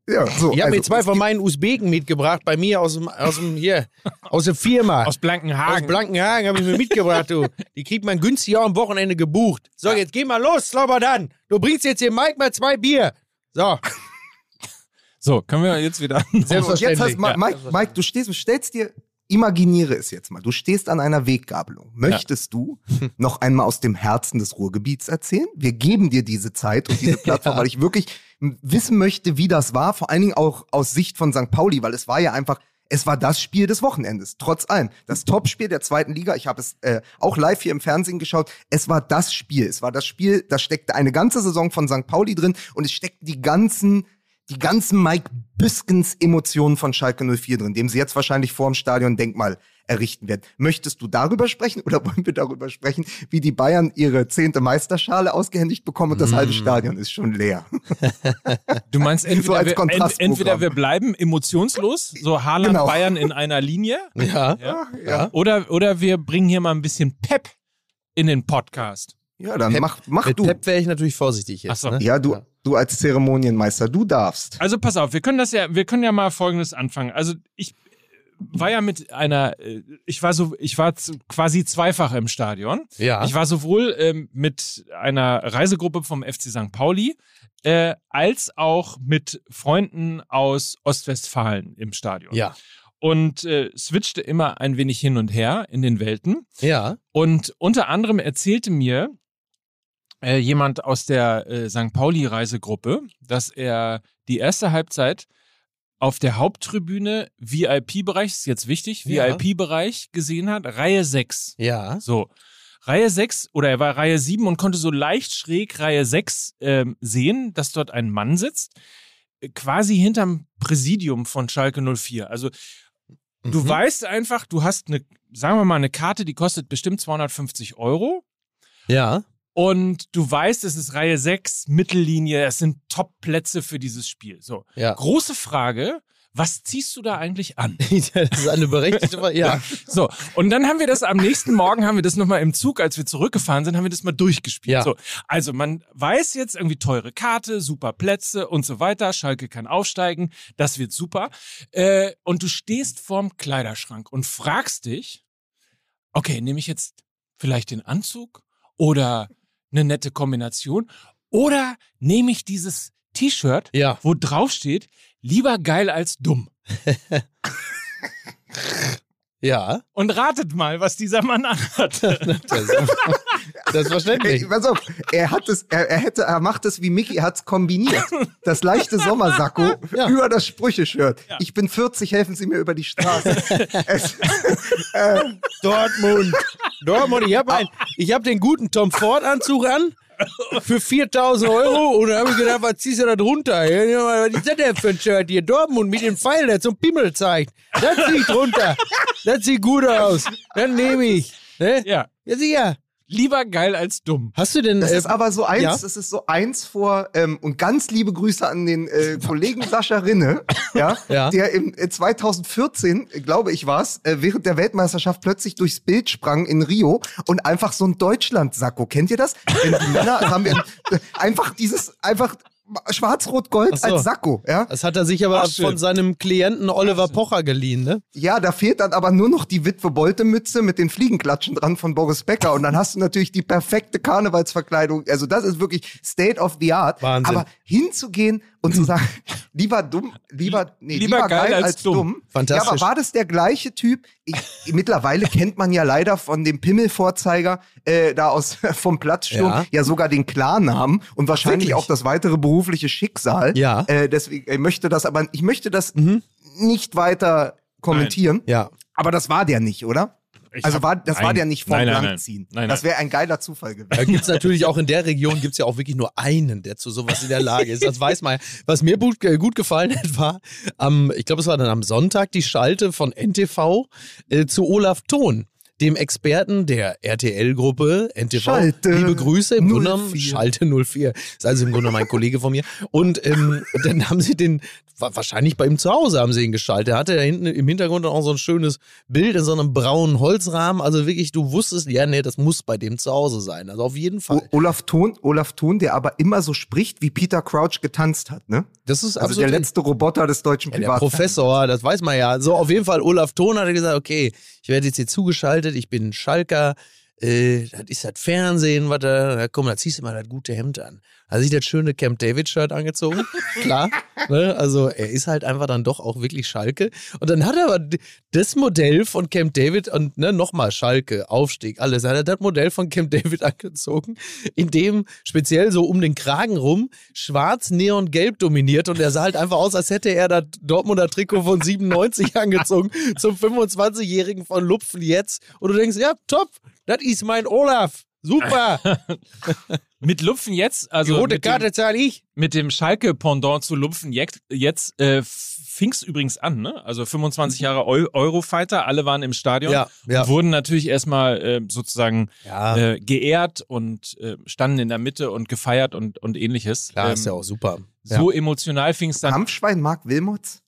ja, so, Ich habe also, mir zwei von meinen Usbeken mitgebracht, bei mir aus dem, aus dem hier, aus der Firma. Aus Aus Blankenhagen. Blankenhagen habe ich mir mitgebracht, du. Die kriegt man günstig auch am Wochenende gebucht. So, jetzt geh mal los, Slobodan. Du bringst jetzt hier Mike mal zwei Bier. So, so, können wir jetzt wieder. Und jetzt selbstverständlich. hast, Mike, Mike, du stehst, stellst dir, imaginiere es jetzt mal. Du stehst an einer Weggabelung. Möchtest du <laughs> noch einmal aus dem Herzen des Ruhrgebiets erzählen? Wir geben dir diese Zeit und diese <laughs> Plattform, weil ich wirklich wissen möchte, wie das war. Vor allen Dingen auch aus Sicht von St. Pauli, weil es war ja einfach, es war das Spiel des Wochenendes. Trotz allem. Das Topspiel der zweiten Liga. Ich habe es äh, auch live hier im Fernsehen geschaut. Es war das Spiel. Es war das Spiel, da steckte eine ganze Saison von St. Pauli drin und es steckten die ganzen die ganzen Mike Büskens Emotionen von Schalke 04 drin, dem sie jetzt wahrscheinlich vor dem Stadion Denkmal errichten werden. Möchtest du darüber sprechen oder <laughs> wollen wir darüber sprechen, wie die Bayern ihre zehnte Meisterschale ausgehändigt bekommen und das halbe Stadion ist schon leer? <laughs> Du meinst <laughs> So entweder, als wir, ent, entweder wir bleiben emotionslos, so Haaland Genau. Bayern in einer Linie, ja. ja, ja. oder, oder wir bringen hier mal ein bisschen Pep in den Podcast. Ja, dann Pep- mach, mach Mit du. Pep wäre ich natürlich vorsichtig jetzt. Ach so. Ne? Ja, du, du als Zeremonienmeister, du darfst. Also pass auf, wir können das ja, wir können ja mal folgendes anfangen. Also ich war ja mit einer, äh, ich war so, ich war quasi zweifach im Stadion. Ja. Ich war sowohl ähm, mit einer Reisegruppe vom FC St. Pauli äh, als auch mit Freunden aus Ostwestfalen im Stadion. ja. Und äh, switchte immer ein wenig hin und her in den Welten. Ja. Und unter anderem erzählte mir äh, jemand aus der äh, St. Pauli-Reisegruppe, dass er die erste Halbzeit auf der Haupttribüne VIP-Bereich, ist jetzt wichtig, Ja. VIP-Bereich gesehen hat, Reihe 6. Ja. So. Reihe 6 oder er war Reihe 7 und konnte so leicht schräg Reihe 6 ähm, sehen, dass dort ein Mann sitzt, äh, quasi hinterm Präsidium von Schalke 04. Also du Mhm. weißt einfach, du hast eine, sagen wir mal, eine Karte, die kostet bestimmt 250 Euro. Ja. Und du weißt, es ist Reihe 6, Mittellinie, es sind Top-Plätze für dieses Spiel. So. Ja. Große Frage, was ziehst du da eigentlich an? <laughs> das ist eine berechtigte Frage. Ja. <laughs> So, und dann haben wir das am nächsten Morgen, haben wir das nochmal im Zug, als wir zurückgefahren sind, haben wir das mal durchgespielt. Ja. So, also man weiß jetzt irgendwie teure Karte, super Plätze und so weiter. Schalke kann aufsteigen, das wird super. Äh, und du stehst vorm Kleiderschrank und fragst dich, okay, nehme ich jetzt vielleicht den Anzug oder eine nette Kombination oder nehme ich dieses T-Shirt, Ja. wo drauf steht, lieber geil als dumm. <laughs> Ja. Und ratet mal, was dieser Mann anhat. <laughs> Das ist, selbstverständlich. Ey, pass auf, er hat es, er, er hätte, er macht es wie Mickey, er hat's kombiniert. Das leichte <laughs> Sommersacko Ja. über das Sprücheshirt. Ich bin 40, helfen Sie mir über die Straße. <laughs> es, äh, Dortmund. Dortmund. Ich habe ich hab den guten Tom Ford Anzug an für 4000 Euro und da habe ich gedacht, was ziehst du da drunter? Ja, Was ist das denn für ein Shirt hier? Dortmund mit dem Pfeil, der zum Pimmel zeigt. Das zieh ich drunter. Das sieht gut aus. Dann nehme ich. Ne? ja. Ja, sicher. Lieber geil als dumm. Hast du denn. Das äh, ist aber so eins, ja? das ist so eins vor, ähm, und ganz liebe Grüße an den äh, <laughs> Kollegen Sascha Rinne, ja, <laughs> Ja. der im äh, 2014, äh, glaube ich war's, äh, während der Weltmeisterschaft plötzlich durchs Bild sprang in Rio und einfach so ein Deutschland-Sakko. Kennt ihr das? Wenn die Männer <laughs> haben wir, äh, einfach dieses, einfach schwarz-rot-gold so. als Sakko, ja. das hat er sich aber Ach, von seinem Klienten Oliver Pocher geliehen, ne? Ja, da fehlt dann aber nur noch die Witwe Bolte-Mütze mit den Fliegenklatschen dran von Boris Becker und dann hast du natürlich die perfekte Karnevalsverkleidung. Also das ist wirklich State of the Art. Wahnsinn. Aber hinzugehen und zu <laughs> sagen, Lieber dumm, lieber, nee, Lieber lieber, geil geil, als als, dumm. dumm. Fantastisch. Ja, aber war das der gleiche Typ? Ich, mittlerweile kennt man ja leider von dem Pimmelvorzeiger äh, da aus <laughs> vom Platzsturm Ja. ja. sogar den Klarnamen und wahrscheinlich Wirklich? auch das weitere berufliche Schicksal. Ja. Äh, deswegen ich möchte das, aber ich möchte das Mhm. nicht weiter kommentieren. Ja. Aber das war der nicht, oder? Ich Also war, das war nein. der nicht vom Nein, nein, nein. Langziehen. Nein, Das wäre ein geiler Zufall gewesen. Da gibt es natürlich auch in der Region gibt's ja auch wirklich nur einen, der zu sowas in der Lage ist. Das weiß man. ja. Was mir gut, äh, gut gefallen hat, war, am, ich glaube, es war dann am Sonntag die Schalte von NTV äh, zu Olaf Thon, dem Experten der RTL-Gruppe NTV. Schalte Liebe Grüße, im Grunde genommen 04. Schalte 04. Ist also im Grunde genommen ein Kollege von mir. Und ähm, <laughs> dann haben sie den, wa- wahrscheinlich bei ihm zu Hause haben sie ihn geschaltet. Er hatte da hinten im Hintergrund auch so ein schönes Bild in so einem braunen Holzrahmen. Also wirklich, du wusstest, ja, nee, das muss bei dem zu Hause sein. Also auf jeden Fall. O Olaf Thon, Olaf Thon, der aber immer so spricht, wie Peter Crouch getanzt hat, ne? Das ist Also der letzte Roboter des deutschen Ja, der. Professor, das weiß man ja. So, auf jeden Fall, Olaf Thon hat gesagt, okay, ich werde jetzt hier zugeschaltet, ich bin Schalker, äh, das ist das Fernsehen, was da, da komm, da ziehst du mal das gute Hemd an. Hat sich das schöne Camp David-Shirt angezogen, <laughs> klar. Ne? Also er ist halt einfach dann doch auch wirklich Schalke. Und dann hat er aber das Modell von Camp David und ne, nochmal Schalke, Aufstieg, alles. Hat er das Modell von Camp David <laughs> angezogen, in dem speziell so um den Kragen rum schwarz, neon, gelb dominiert und er sah halt einfach aus, als hätte er das Dortmunder Trikot von 97 <laughs> angezogen zum 25-Jährigen von Lupfen jetzt. Und du denkst, ja, top, das ist mein Olaf. Super, <laughs> Mit Lupfen jetzt, die also rote mit dem, Karte zahle ich. mit dem Schalke-Pendant zu Lupfen jetzt, jetzt äh, fing's übrigens an, ne? Also 25 Jahre Eu Eurofighter, alle waren im Stadion Ja, ja. und wurden natürlich erstmal äh, sozusagen Ja, äh, geehrt und äh, standen in der Mitte und gefeiert und, und ähnliches. klar, Ähm, ist ja auch super. Ja. So emotional fing's dann. Kampfschwein Marc Wilmots?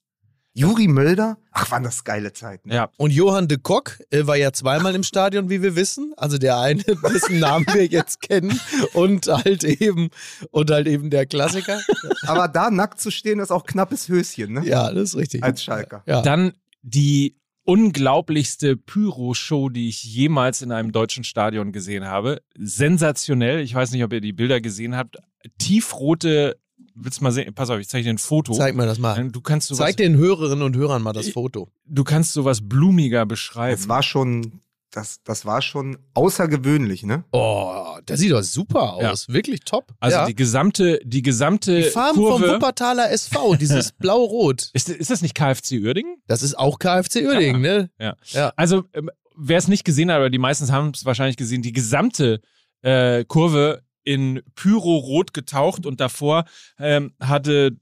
Juri Mölder? Ach, waren das geile Zeiten. Ja, Und Johann de Kock äh, war ja zweimal im Stadion, wie wir wissen. Also der eine, <laughs> dessen Namen wir jetzt kennen. Und halt eben, und halt eben der Klassiker. <laughs> Aber da nackt zu stehen, ist auch knappes Höschen, ne? Ja, das ist richtig. Als Schalker. Ja. Dann die unglaublichste Pyro-Show, die ich jemals in einem deutschen Stadion gesehen habe. Sensationell. Ich weiß nicht, ob ihr die Bilder gesehen habt. Tiefrote, willst du mal sehen? Pass auf, ich zeige dir ein Foto. Zeig mir das mal. Du kannst sowas, Zeig den Hörerinnen und Hörern mal das Foto. du kannst sowas blumiger beschreiben. Das war schon, das, das war schon außergewöhnlich, ne? Oh, das sieht doch super aus. Wirklich top. also ja. die gesamte, die gesamte die Farben vom Kurve. Wuppertaler SV, <laughs> dieses Blau-Rot. Ist, ist das nicht KFC Uerdingen? Das ist auch KfC Uerdingen, ne? Ja. Ja. Also, ähm, wer es nicht gesehen hat, aber die meisten haben es wahrscheinlich gesehen, die gesamte äh, Kurve in Pyro-Rot getaucht und davor ähm, hatte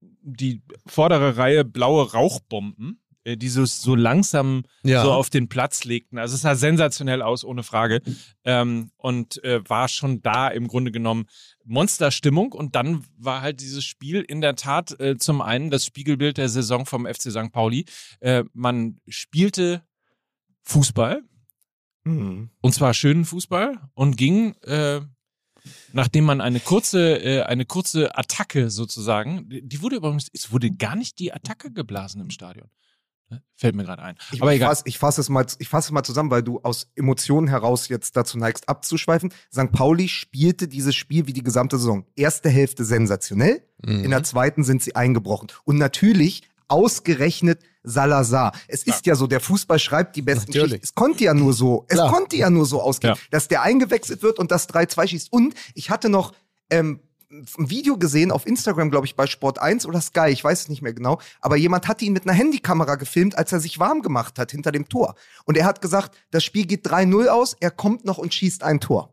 die vordere Reihe blaue Rauchbomben, äh, die so, so langsam Ja. so auf den Platz legten. Also es sah sensationell aus, ohne Frage. Ähm, und äh, war schon da im Grunde genommen Monsterstimmung. Und dann war halt dieses Spiel in der Tat äh, zum einen das Spiegelbild der Saison vom FC St. Pauli. Äh, man spielte Fußball, Mhm. und zwar schönen Fußball, und ging, äh, nachdem man eine kurze, äh, eine kurze Attacke sozusagen, die wurde übrigens, es wurde gar nicht die Attacke geblasen im Stadion. Ne? Fällt mir gerade ein. Ich, Aber ich egal. fasse ich fass es, mal- ich fass es mal zusammen, weil du aus Emotionen heraus jetzt dazu neigst, abzuschweifen. St. Pauli spielte dieses Spiel wie die gesamte Saison. Erste Hälfte sensationell, Mhm. in der zweiten sind sie eingebrochen. Und natürlich ausgerechnet Salazar. Es ist ja so, der Fußball schreibt die besten Natürlich. Es konnte ja nur so, es Klar. konnte ja nur so ausgehen, Ja. dass der eingewechselt wird und das 3-2 schießt. Und ich hatte noch ähm, ein Video gesehen auf Instagram, glaube ich, bei Sport 1 oder Sky, ich weiß es nicht mehr genau, aber jemand hatte ihn mit einer Handykamera gefilmt, als er sich warm gemacht hat hinter dem Tor. Und er hat gesagt, das Spiel geht 3-0 aus, er kommt noch und schießt ein Tor.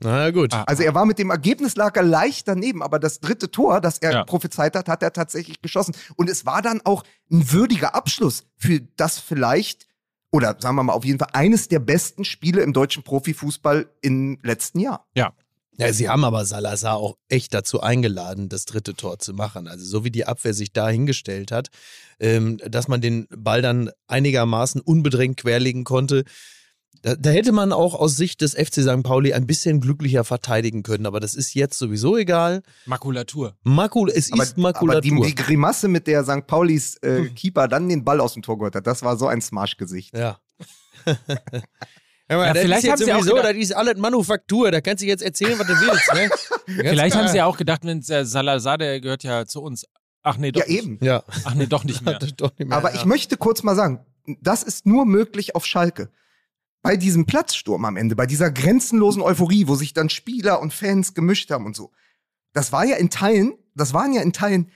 Na gut. Ah. Also er war mit dem Ergebnis lag er leicht daneben, aber das dritte Tor, das er Ja. prophezeit hat, hat er tatsächlich geschossen. Und es war dann auch ein würdiger Abschluss für das vielleicht, oder sagen wir mal auf jeden Fall, eines der besten Spiele im deutschen Profifußball im letzten Jahr. Ja. Ja, sie haben aber Salazar auch echt dazu eingeladen, das dritte Tor zu machen. Also so wie die Abwehr sich da hingestellt hat, ähm, dass man den Ball dann einigermaßen unbedrängt querlegen konnte. Da, da hätte man auch aus Sicht des FC St. Pauli ein bisschen glücklicher verteidigen können, aber das ist jetzt sowieso egal. Makulatur. Makul, es Aber, ist aber Makulatur. die, die Grimasse, mit der St. Paulis äh, Keeper dann den Ball aus dem Tor geholt hat, das war so ein Smash-Gesicht. Ja. Ja, <laughs> aber Ja, das vielleicht ist haben sie auch sowieso, gedacht- das ist alles Manufaktur, da kannst du jetzt erzählen, was du willst. Ne? <laughs> Vielleicht haben sie ja auch gedacht, wenn der Salazar, der gehört ja zu uns. Ach nee, doch Ja, nicht. eben. Ja. Ach nee, doch nicht <laughs> mehr. Doch nicht mehr, Aber ja. ich möchte kurz mal sagen, das ist nur möglich auf Schalke. Bei diesem Platzsturm am Ende, bei dieser grenzenlosen Euphorie, wo sich dann Spieler und Fans gemischt haben und so. Das war ja in Teilen, das waren ja in Teilen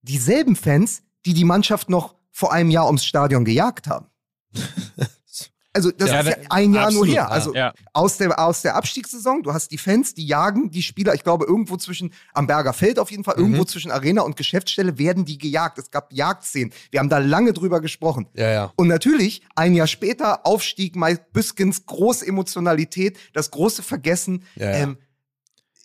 dieselben Fans, die die Mannschaft noch vor einem Jahr ums Stadion gejagt haben. <laughs> Also das Ja, ist ja ein Jahr absolut, nur her. Also Ja. aus der, aus der Abstiegssaison, du hast die Fans, die jagen die Spieler, ich glaube, irgendwo zwischen, am Berger Feld auf jeden Fall, Mhm. irgendwo zwischen Arena und Geschäftsstelle werden die gejagt. Es gab Jagdszenen. Wir haben da lange drüber gesprochen. Ja, ja. Und natürlich, ein Jahr später, Aufstieg, Mike Büskens, große Emotionalität, das große Vergessen. Ja, ja. Ähm,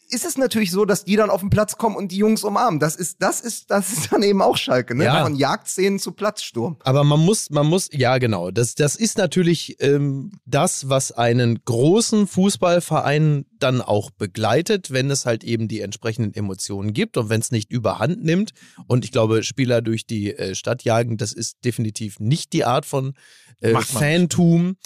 ist es natürlich so, dass die dann auf den Platz kommen und die Jungs umarmen. Das ist, das ist, das ist dann eben auch Schalke, ne? Ja. Von Jagdszenen zu Platzsturm. Aber man muss, man muss, ja genau, das, das ist natürlich ähm, das, was einen großen Fußballverein dann auch begleitet, wenn es halt eben die entsprechenden Emotionen gibt und wenn es nicht überhand nimmt. Und ich glaube, Spieler durch die äh, Stadt jagen, das ist definitiv nicht die Art von äh, Fantum.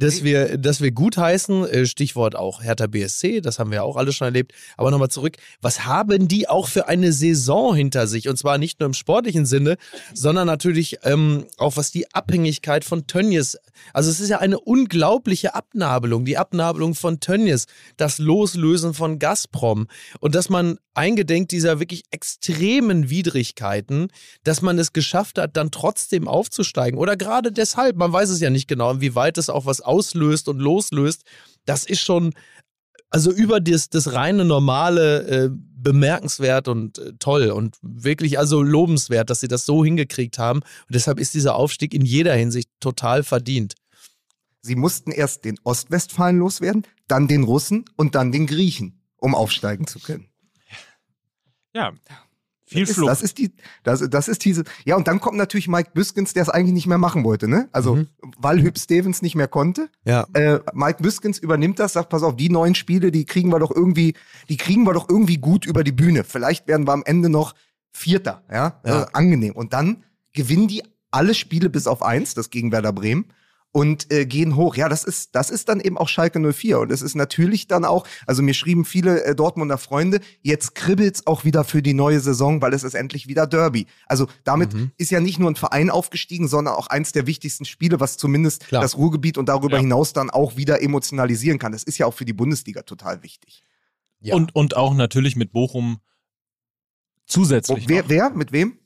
Dass wir, dass wir gutheißen, äh, Stichwort auch Hertha BSC, das haben wir auch alle schon erlebt. Aber nochmal zurück, was haben die auch für eine Saison hinter sich? Und zwar nicht nur im sportlichen Sinne, sondern natürlich ähm, auch was die Abhängigkeit von Tönnies. Also es ist ja eine unglaubliche Abnabelung, die Abnabelung von Tönnies, das Loslösen von Gazprom und dass man eingedenk dieser wirklich extremen Widrigkeiten, dass man es geschafft hat, dann trotzdem aufzusteigen oder gerade deshalb, man weiß es ja nicht genau, inwieweit es auch was auslöst und loslöst, das ist schon also über das, das reine normale äh, bemerkenswert und äh, toll und wirklich also lobenswert, dass sie das so hingekriegt haben. Und deshalb ist dieser Aufstieg in jeder Hinsicht total verdient. Sie mussten erst den Ostwestfalen loswerden, dann den Russen und dann den Griechen, um aufsteigen zu können. Ja. Viel Das ist, das ist die, das, das ist diese. Ja, und dann kommt natürlich Mike Büskens, der es eigentlich nicht mehr machen wollte, ne? Also, Mhm. weil Hüb Stevens nicht mehr konnte. Ja. Äh, Mike Büskens übernimmt das, sagt, pass auf, die neuen Spiele, die kriegen wir doch irgendwie, die kriegen wir doch irgendwie gut über die Bühne. Vielleicht werden wir am Ende noch Vierter, ja, Ja. Äh, angenehm. Und dann gewinnen die alle Spiele bis auf eins, das gegen Werder Bremen. Und äh, gehen hoch. Ja, das ist, das ist dann eben auch Schalke 04. Und es ist natürlich dann auch, also mir schrieben viele äh, Dortmunder Freunde, jetzt kribbelt's auch wieder für die neue Saison, weil es ist endlich wieder Derby. Also damit Mhm. ist ja nicht nur ein Verein aufgestiegen, sondern auch eins der wichtigsten Spiele, was zumindest Klar. das Ruhrgebiet und darüber Ja. hinaus dann auch wieder emotionalisieren kann. Das ist ja auch für die Bundesliga total wichtig. Ja. Und, und auch natürlich mit Bochum zusätzlich. wer, noch. wer? Mit wem?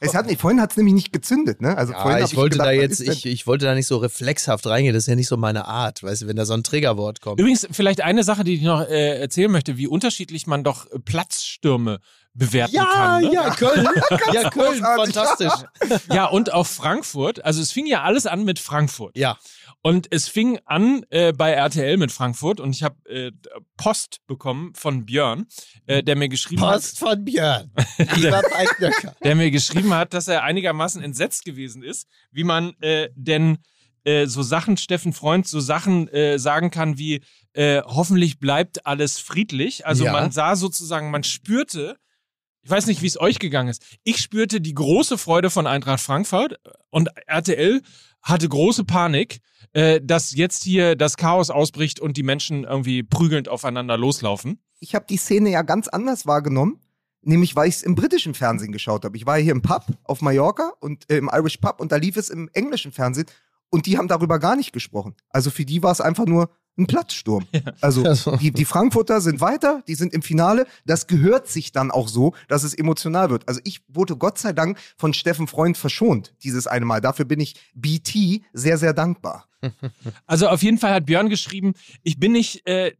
Es hat nicht, vorhin hat's nämlich nicht gezündet, ne? Also vorhin Ja, hab ich wollte gedacht, da jetzt, ich, ich wollte da nicht so reflexhaft reingehen, das ist ja nicht so meine Art, weißt du, wenn da so ein Triggerwort kommt. Übrigens, vielleicht eine Sache, die ich noch äh, erzählen möchte, wie unterschiedlich man doch Platzstürme bewerten Ja, kann. Ne? ja, Köln. ja, Köln, <laughs> fantastisch. <laughs> ja, und auch Frankfurt. Also es fing ja alles an mit Frankfurt. Ja. Und es fing an äh, bei RTL mit Frankfurt und ich habe äh, Post bekommen von Björn, äh, der mir geschrieben Post von Björn. <laughs> Lieber Beidnöcker. hat, der mir geschrieben hat, dass er einigermaßen entsetzt gewesen ist, wie man äh, denn äh, so Sachen, Steffen Freund, so Sachen äh, sagen kann wie äh, hoffentlich bleibt alles friedlich. Also Ja. man sah sozusagen, man spürte, ich weiß nicht, wie es euch gegangen ist. Ich spürte die große Freude von Eintracht Frankfurt und RTL hatte große Panik, äh, dass jetzt hier das Chaos ausbricht und die Menschen irgendwie prügelnd aufeinander loslaufen. ich habe die Szene ja ganz anders wahrgenommen, nämlich weil ich es im britischen Fernsehen geschaut habe. Ich war hier im Pub auf Mallorca und äh, im Irish Pub und da lief es im englischen Fernsehen und die haben darüber gar nicht gesprochen. Also für die war es einfach nur ein Platzsturm. Also <laughs> Also. die, die Frankfurter sind weiter, die sind im Finale. Das gehört sich dann auch so, dass es emotional wird. Also ich wurde Gott sei Dank von Steffen Freund verschont dieses eine Mal. Dafür bin ich BT sehr, sehr dankbar. Also auf jeden Fall hat Björn geschrieben, ich bin nicht äh,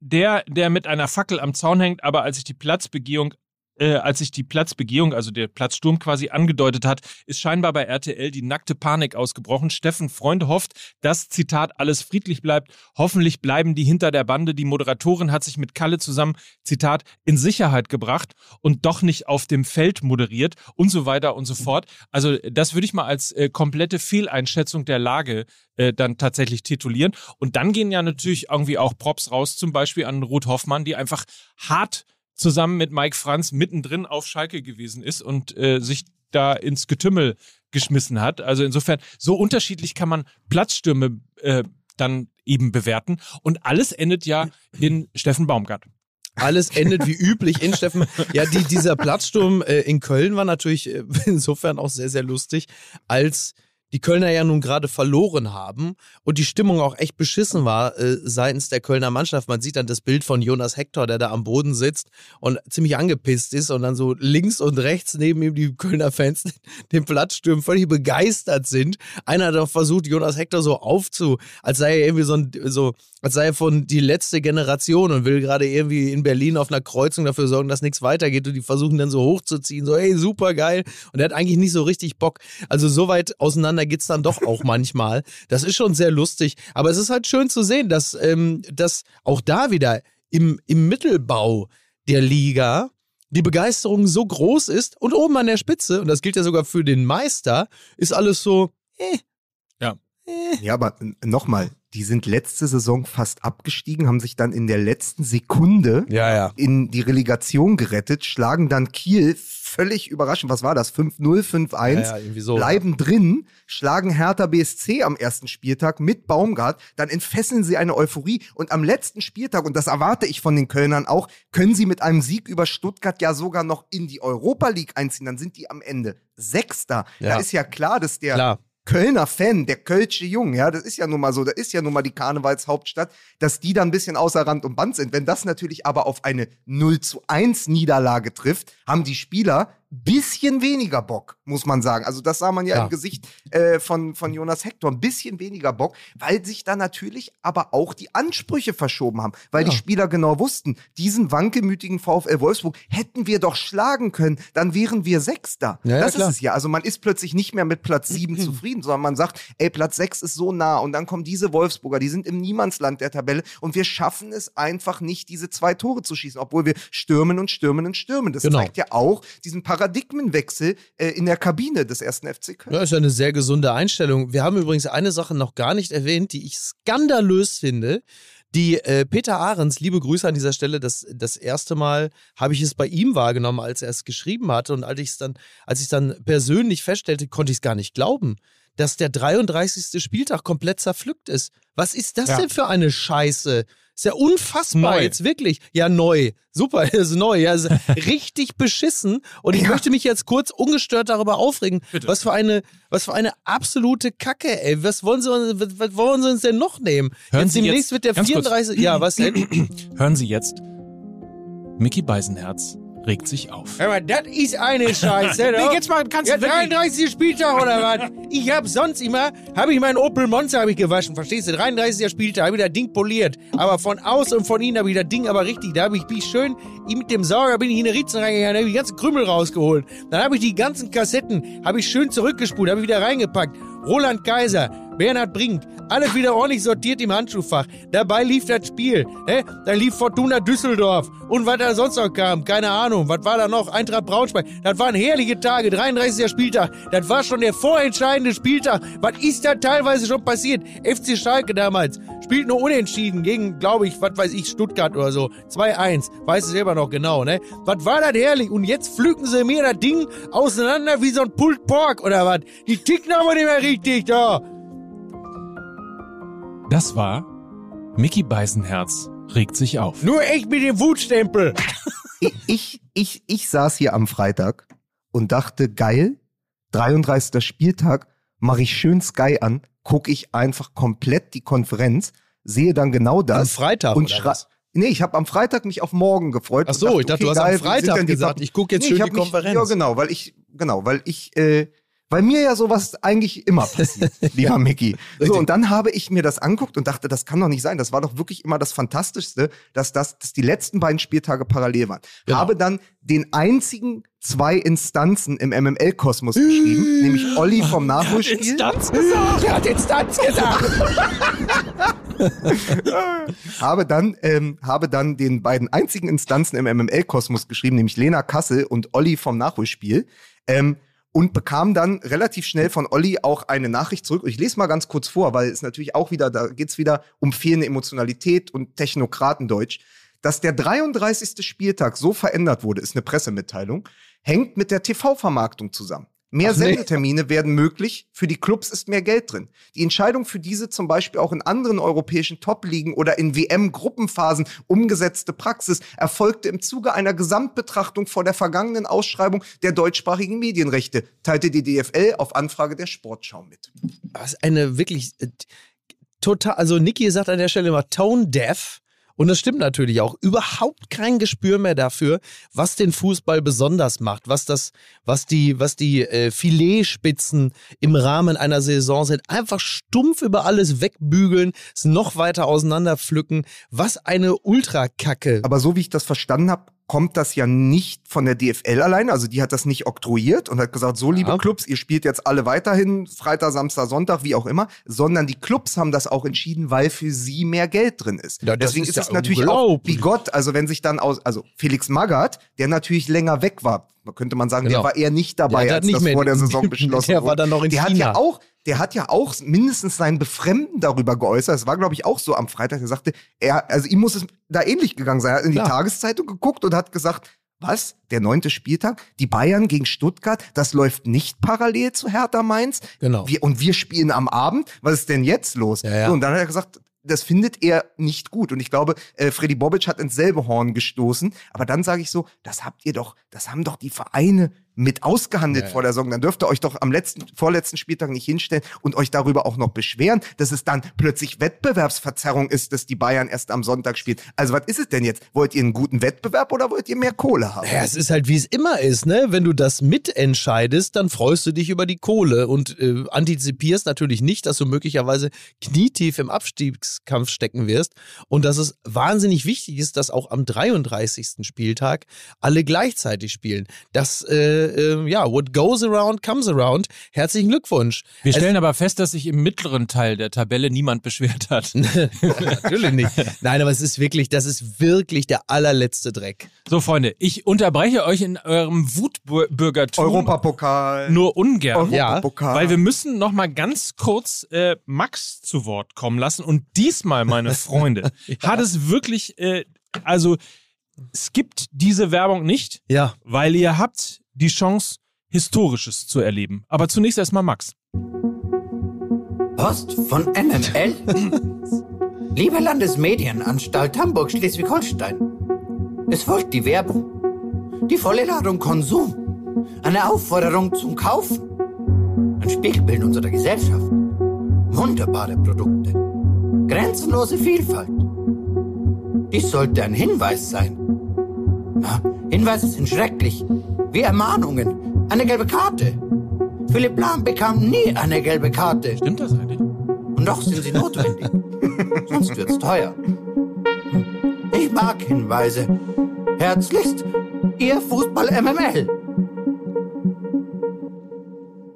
der, der mit einer Fackel am Zaun hängt, aber als ich die Platzbegehung äh, als sich die Platzbegehung, also der Platzsturm quasi angedeutet hat, ist scheinbar bei RTL die nackte Panik ausgebrochen. Steffen Freund hofft, dass, Zitat, alles friedlich bleibt. Hoffentlich bleiben die hinter der Bande. Die Moderatorin hat sich mit Kalle zusammen, Zitat, in Sicherheit gebracht und doch nicht auf dem Feld moderiert und so weiter und so fort. Also das würde ich mal als äh, komplette Fehleinschätzung der Lage äh, dann tatsächlich titulieren. Und dann gehen ja natürlich irgendwie auch Props raus, zum Beispiel an Ruth Hoffmann, die einfach hart zusammen mit Mike Franz mittendrin auf Schalke gewesen ist und äh, sich da ins Getümmel geschmissen hat. Also insofern, so unterschiedlich kann man Platzstürme äh, dann eben bewerten. Und alles endet ja <clears throat> in Steffen Baumgart. Alles endet wie üblich in Steffen. Ja, die, dieser Platzsturm äh, in Köln war natürlich äh, <laughs> insofern auch sehr, sehr lustig, als die Kölner ja nun gerade verloren haben und die Stimmung auch echt beschissen war äh, seitens der Kölner Mannschaft. Man sieht dann das Bild von Jonas Hector, der da am Boden sitzt und ziemlich angepisst ist und dann so links und rechts neben ihm die Kölner Fans <laughs> den Platz stürmen, völlig begeistert sind. Einer hat auch versucht, Jonas Hector so aufzu, als sei er irgendwie so ein, so, als sei er von die letzte Generation und will gerade irgendwie in Berlin auf einer Kreuzung dafür sorgen, dass nichts weitergeht und die versuchen dann so hochzuziehen, so, hey, super geil. Und er hat eigentlich nicht so richtig Bock. Also so weit auseinander geht's dann doch auch manchmal. Das ist schon sehr lustig. Aber es ist halt schön zu sehen, dass, ähm, dass auch da wieder im, im Mittelbau der Liga die Begeisterung so groß ist und oben an der Spitze, und das gilt ja sogar für den Meister, ist alles so, eh. Ja. Eh. Ja, aber nochmal, die sind letzte Saison fast abgestiegen, haben sich dann in der letzten Sekunde Ja, ja. in die Relegation gerettet, schlagen dann Kiel völlig überraschend. Was war das? 5-0, 5-1. Ja, so. bleiben drin, schlagen Hertha BSC am ersten Spieltag mit Baumgart, dann entfesseln sie eine Euphorie und am letzten Spieltag, und das erwarte ich von den Kölnern auch, können sie mit einem Sieg über Stuttgart ja sogar noch in die Europa League einziehen, dann sind die am Ende Sechster. Da ist ja klar, dass der Klar. Kölner Fan, der Kölsche Jung, ja, das ist ja nun mal so, da ist ja nun mal die Karnevalshauptstadt, dass die dann ein bisschen außer Rand und Band sind. Wenn das natürlich aber auf eine 0 zu 1 Niederlage trifft, haben die Spieler bisschen weniger Bock, muss man sagen. Also das sah man ja, Ja. im Gesicht äh, von, von Jonas Hector. Ein bisschen weniger Bock, weil sich da natürlich aber auch die Ansprüche verschoben haben. Weil Ja. die Spieler genau wussten, diesen wankelmütigen VfL Wolfsburg hätten wir doch schlagen können, dann wären wir Sechster. Ja, das ist es ja. Also man ist plötzlich nicht mehr mit Platz sieben zufrieden, sondern man sagt, ey, Platz sechs ist so nah und dann kommen diese Wolfsburger, die sind im Niemandsland der Tabelle und wir schaffen es einfach nicht, diese zwei Tore zu schießen, obwohl wir stürmen und stürmen und stürmen. Das Genau. zeigt ja auch diesen Paradigmenwechsel äh, in der Kabine des ersten FC Köln. Ja, ist ja eine sehr gesunde Einstellung. Wir haben übrigens eine Sache noch gar nicht erwähnt, die ich skandalös finde. Die äh, Peter Ahrens, liebe Grüße an dieser Stelle, das, das erste Mal habe ich es bei ihm wahrgenommen, als er es geschrieben hatte. Und als ich es dann, als ich es dann persönlich feststellte, konnte ich es gar nicht glauben, dass der 33. Spieltag komplett zerpflückt ist. Was ist das Ja. denn für eine Scheiße? Ist ja unfassbar Neu. jetzt wirklich. Ja, neu. Super, <laughs> ist neu. Ja, ist <laughs> richtig beschissen. Und ich möchte mich jetzt kurz ungestört darüber aufregen. Bitte. Was für eine, was für eine absolute Kacke, ey. Was wollen sie, uns- was, was wollen sie uns denn noch nehmen? Hören jetzt Sie demnächst jetzt- wird der ganz kurz. 34. Ja, was denn? <clears throat> Hören Sie jetzt. Mickey Beisenherz regt sich auf. Mal, das ist eine <laughs> Scheiße. Nee, jetzt mal, kannst ja, du wirklich- 33. Spieltag oder was? Ich hab sonst immer, habe ich meinen Opel Monster hab ich gewaschen, verstehst du? 33. Spieltag, habe ich das Ding poliert. Aber von außen und von innen habe ich das Ding aber richtig, da habe ich mich schön, mit dem Sauger bin ich in die Ritzen reingegangen, habe ich die ganzen Krümel rausgeholt. Dann habe ich die ganzen Kassetten, habe ich schön zurückgespult, habe ich wieder reingepackt. Roland Kaiser, Bernhard Brink, alles wieder ordentlich sortiert im Handschuhfach. Dabei lief das Spiel. Ne? Da lief Fortuna Düsseldorf. Und was da sonst noch kam, keine Ahnung. Was war da noch? Eintracht Braunschweig. Das waren herrliche Tage, 33. Spieltag. Das war schon der vorentscheidende Spieltag. Was ist da teilweise schon passiert? FC Schalke damals spielt nur unentschieden gegen, glaube ich, was weiß ich, Stuttgart oder so. 2-1. Weiß es selber noch genau, ne? Was war das herrlich? Und jetzt pflücken sie mir das Ding auseinander wie so ein Pulled Pork oder was? Die ticken aber nicht mehr richtig da. Das war Mickey Beisenherz regt sich auf. Nur echt mit dem Wutstempel. <laughs> ich, ich, ich, ich saß hier am Freitag und dachte, geil, 33. Spieltag, mache ich schön Sky an, gucke ich einfach komplett die Konferenz, sehe dann genau das. Am Freitag und oder was? Nee, ich habe am Freitag mich auf morgen gefreut. Ach so, ich dachte, du hast am geil, sind Freitag gesagt, ich guck jetzt Nee, schön ich die mich, Konferenz. Ja, genau, weil ich, genau, weil ich, äh, weil mir ja sowas eigentlich immer passiert, <laughs> lieber Mickey. So, und dann habe ich mir das anguckt und dachte, das kann doch nicht sein. Das war doch wirklich immer das Fantastischste, dass das dass die letzten beiden Spieltage parallel waren. Genau. Habe dann den einzigen zwei Instanzen im MML-Kosmos geschrieben, nämlich Olli vom <laughs> Nachholspiel. Instanz gesagt. Er hat Instanz gesagt. <laughs> habe dann, ähm, habe dann den beiden einzigen Instanzen im MML-Kosmos geschrieben, nämlich Lena Kassel und Olli vom Nachholspiel. Ähm, und bekam dann relativ schnell von Olli auch eine Nachricht zurück. Ich lese mal ganz kurz vor, weil es natürlich auch wieder, da geht's wieder um fehlende Emotionalität und Technokratendeutsch. Dass der 33. Spieltag so verändert wurde, ist eine Pressemitteilung, hängt mit der TV-Vermarktung zusammen. Mehr Ach, nee. Sendetermine werden möglich. Für die Clubs ist mehr Geld drin. Die Entscheidung für diese zum Beispiel auch in anderen europäischen Top-Ligen oder in WM-Gruppenphasen umgesetzte Praxis erfolgte im Zuge einer Gesamtbetrachtung vor der vergangenen Ausschreibung der deutschsprachigen Medienrechte, teilte die DFL auf Anfrage der Sportschau mit. Was eine wirklich äh, total, also Niki sagt an der Stelle immer tone deaf. Und das stimmt natürlich auch. Überhaupt kein Gespür mehr dafür, was den Fußball besonders macht, was das, was die, was die äh, Filetspitzen im Rahmen einer Saison sind. Einfach stumpf über alles wegbügeln, es noch weiter auseinanderpflücken. Was eine Ultrakacke. Aber so wie ich das verstanden habe, kommt das ja nicht von der DFL allein. Also die hat das nicht oktroyiert und hat gesagt, so liebe Ja. Clubs, ihr spielt jetzt alle weiterhin Freitag, Samstag, Sonntag, wie auch immer, sondern die Clubs haben das auch entschieden, weil für sie mehr Geld drin ist. Ja, das Deswegen ist ist, ja es natürlich auch wie Gott, also wenn sich dann aus, also Felix Magath, der natürlich länger weg war, könnte man sagen, Genau. der war eher nicht dabei, Der hat als nicht das vor der Saison beschlossen der wurde. war dann noch in der hat China. ja auch der hat ja auch mindestens sein Befremden darüber geäußert. Es war, glaube ich, auch so am Freitag. Er sagte, er, also ihm muss es da ähnlich gegangen sein. Er hat in Klar. die Tageszeitung geguckt und hat gesagt, was? Der neunte Spieltag? Die Bayern gegen Stuttgart? Das läuft nicht parallel zu Hertha Mainz? Genau. Wir, und wir spielen am Abend? Was ist denn jetzt los? Ja, ja. So, und dann hat er gesagt, das findet er nicht gut. Und ich glaube, äh, Freddy Bobic hat ins selbe Horn gestoßen. Aber dann sage ich so, das habt ihr doch, das haben doch die Vereine mit ausgehandelt Ja, vor der Saison. Dann dürft ihr euch doch am letzten, vorletzten Spieltag nicht hinstellen und euch darüber auch noch beschweren, dass es dann plötzlich Wettbewerbsverzerrung ist, dass die Bayern erst am Sonntag spielen. Also was ist es denn jetzt? Wollt ihr einen guten Wettbewerb oder wollt ihr mehr Kohle haben? Ja, es ist halt wie es immer ist, ne? Wenn du das mitentscheidest, dann freust du dich über die Kohle und äh, antizipierst natürlich nicht, dass du möglicherweise knietief im Abstiegskampf stecken wirst und dass es wahnsinnig wichtig ist, dass auch am 33. Spieltag alle gleichzeitig spielen. Das, äh, äh, ja, what goes around comes around. Herzlichen Glückwunsch. Wir stellen aber fest, dass sich im mittleren Teil der Tabelle niemand beschwert hat. <laughs> Natürlich nicht. Nein, aber es ist wirklich, das ist wirklich der allerletzte Dreck. So, Freunde, ich unterbreche euch in eurem Wutbürgertum Europapokal. nur ungern. Ja, Europapokal. Weil wir müssen noch mal ganz kurz äh, Max zu Wort kommen lassen. Und diesmal, meine Freunde, <laughs> hat es wirklich, äh, also skippt diese Werbung nicht, Ja. weil ihr habt die Chance, Historisches zu erleben. Aber zunächst erstmal Max. Post von MML? <laughs> Liebe Landesmedienanstalt Hamburg-Schleswig-Holstein, es folgt die Werbung. Die volle Ladung Konsum. Eine Aufforderung zum Kaufen. Ein Spiegelbild unserer Gesellschaft. Wunderbare Produkte. Grenzenlose Vielfalt. Dies sollte ein Hinweis sein. Na, Hinweise sind schrecklich. Wie Ermahnungen. Eine gelbe Karte. Philipp Lahm bekam nie eine gelbe Karte. Stimmt das eigentlich? Und doch sind sie notwendig. <laughs> Sonst wird's teuer. Ich mag Hinweise. Herzlichst, Ihr Fußball MML.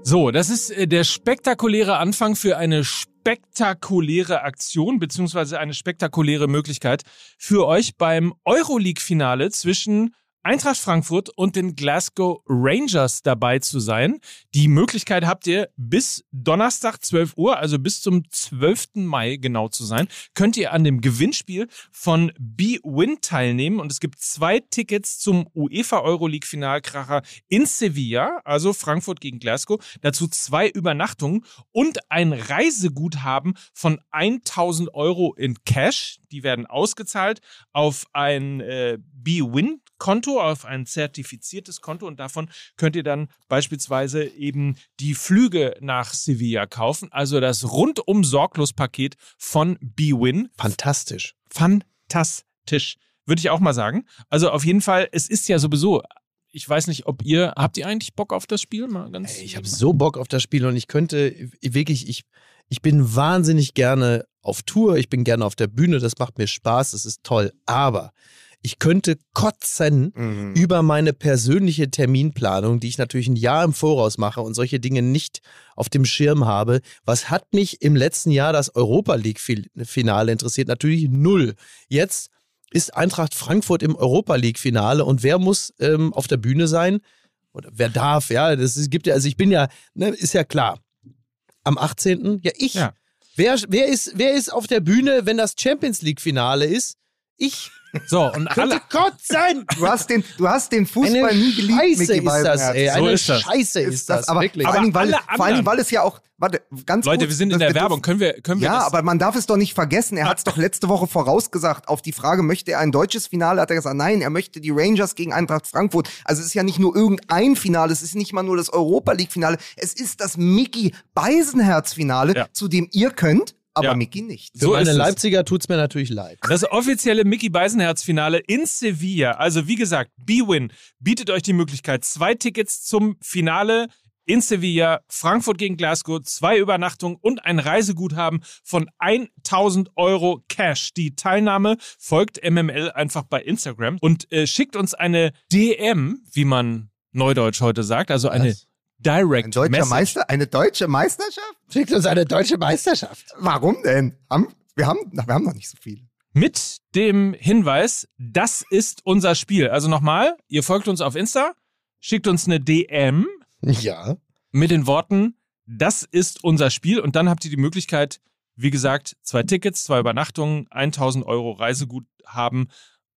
So, das ist äh, der spektakuläre Anfang für eine spektakuläre Aktion beziehungsweise eine spektakuläre Möglichkeit für euch beim Euroleague-Finale zwischen Eintracht Frankfurt und den Glasgow Rangers dabei zu sein. Die Möglichkeit habt ihr bis Donnerstag 12 Uhr, also bis zum 12. Mai genau zu sein, könnt ihr an dem Gewinnspiel von B-Win teilnehmen und es gibt zwei Tickets zum UEFA Euroleague Finalkracher in Sevilla, also Frankfurt gegen Glasgow, dazu zwei Übernachtungen und ein Reiseguthaben von 1000 Euro in Cash. Die werden ausgezahlt auf ein äh, B-Win Konto, auf ein zertifiziertes Konto und davon könnt ihr dann beispielsweise eben die Flüge nach Sevilla kaufen. Also das rundum sorglos Paket von B-Win. Fantastisch. Fantastisch, würde ich auch mal sagen. Also auf jeden Fall, es ist ja sowieso, ich weiß nicht, ob ihr, habt ihr eigentlich Bock auf das Spiel? Mal ganz Ey, ich habe so Bock auf das Spiel und ich könnte wirklich, ich, ich bin wahnsinnig gerne auf Tour, ich bin gerne auf der Bühne, das macht mir Spaß, das ist toll. Aber ich könnte kotzen Mhm. über meine persönliche Terminplanung, die ich natürlich ein Jahr im Voraus mache und solche Dinge nicht auf dem Schirm habe. Was hat mich im letzten Jahr das Europa League-Finale interessiert? Natürlich null. Jetzt ist Eintracht Frankfurt im Europa League-Finale und wer muss ähm, auf der Bühne sein? Oder wer darf? Ja, das ist, gibt ja, also ich bin ja, ne, ist ja klar. Am 18. Ja, ich. Ja. Wer, wer, ist, wer ist auf der Bühne, wenn das Champions League-Finale ist? Ich So, und alle, könnte Gott sein. Du hast den, du hast den Fußball Eine nie geliebt, Scheiße Micky ist das, Beisenherz. ey. So Eine ist das. Scheiße ist, ist das, aber wirklich. vor allen, Dingen, weil, alle vor allen Dingen, weil es ja auch, warte, ganz Leute, kurz, wir sind in der wir Werbung. Können wir, können wir Ja, das? aber man darf es doch nicht vergessen. Er hat es doch letzte Woche vorausgesagt. Auf die Frage, möchte er ein deutsches Finale, hat er gesagt, nein, er möchte die Rangers gegen Eintracht Frankfurt. Also es ist ja nicht nur irgendein Finale, es ist nicht mal nur das Europa League Finale, es ist das Mickey Beisenherz Finale, Ja. zu dem ihr könnt, aber Ja. Mickey nicht. So es. Leipziger tut's mir natürlich leid. Das offizielle Mickey Beisenherz-Finale in Sevilla. Also wie gesagt, B-Win bietet euch die Möglichkeit, zwei Tickets zum Finale in Sevilla, Frankfurt gegen Glasgow, zwei Übernachtungen und ein Reiseguthaben von 1000 Euro Cash. Die Teilnahme folgt MML einfach bei Instagram und äh, schickt uns eine DM, wie man neudeutsch heute sagt, also eine Was? Direct Ein deutscher Message. Meister, eine deutsche Meisterschaft? Schickt uns eine deutsche Meisterschaft. Warum denn? Haben, wir haben, wir haben noch nicht so viele. mit dem Hinweis, das ist unser Spiel. Also nochmal, ihr folgt uns auf Insta, schickt uns eine DM Ja. mit den Worten, das ist unser Spiel und dann habt ihr die Möglichkeit, wie gesagt, zwei Tickets, zwei Übernachtungen, 1000 Euro Reiseguthaben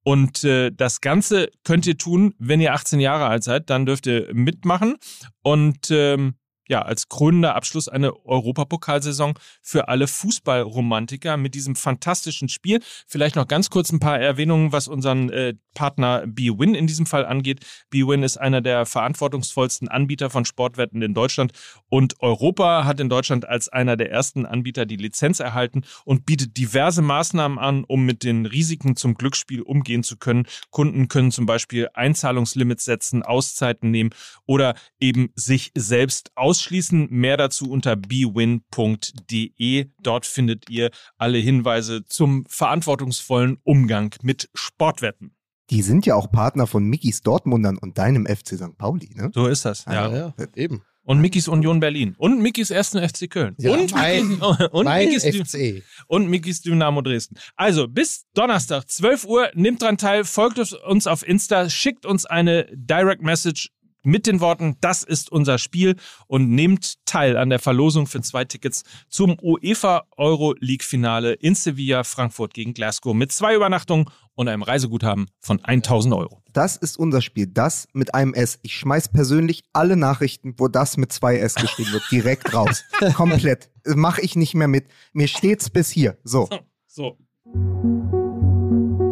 und äh, das Ganze könnt ihr tun, wenn ihr 18 Jahre alt seid, dann dürft ihr mitmachen. Und ähm, ja, als krönender Abschluss eine Europapokalsaison für alle Fußballromantiker mit diesem fantastischen Spiel. Vielleicht noch ganz kurz ein paar Erwähnungen, was unseren äh, Partner BWin in diesem Fall angeht. BWin ist einer der verantwortungsvollsten Anbieter von Sportwetten in Deutschland und Europa hat in Deutschland als einer der ersten Anbieter die Lizenz erhalten und bietet diverse Maßnahmen an, um mit den Risiken zum Glücksspiel umgehen zu können. Kunden können zum Beispiel Einzahlungslimits setzen, Auszeiten nehmen oder eben sich selbst ausschließen. Mehr dazu unter bwin.de. Dort findet ihr alle Hinweise zum verantwortungsvollen Umgang mit Sportwetten. Die sind ja auch Partner von Mickys Dortmundern und deinem FC St. Pauli, ne? So ist das. Ja. ja, eben. Und Mickys Union Berlin. Und Mickys ersten FC Köln. Ja, und, mein- <laughs> und, mein Mickys, FC. und Mickys Dynamo Dresden. Also bis Donnerstag, 12 Uhr, nimmt dran teil, folgt uns auf Insta, schickt uns eine Direct Message mit den Worten, das ist unser Spiel und nehmt teil an der Verlosung für zwei Tickets zum UEFA Euro League Finale in Sevilla, Frankfurt gegen Glasgow mit zwei Übernachtungen und einem Reiseguthaben von 1000 Euro. Das ist unser Spiel. Das mit einem S. Ich schmeiß persönlich alle Nachrichten, wo das mit zwei S geschrieben wird, direkt raus. <laughs> Komplett. Mache ich nicht mehr mit. Mir steht's bis hier. So. So.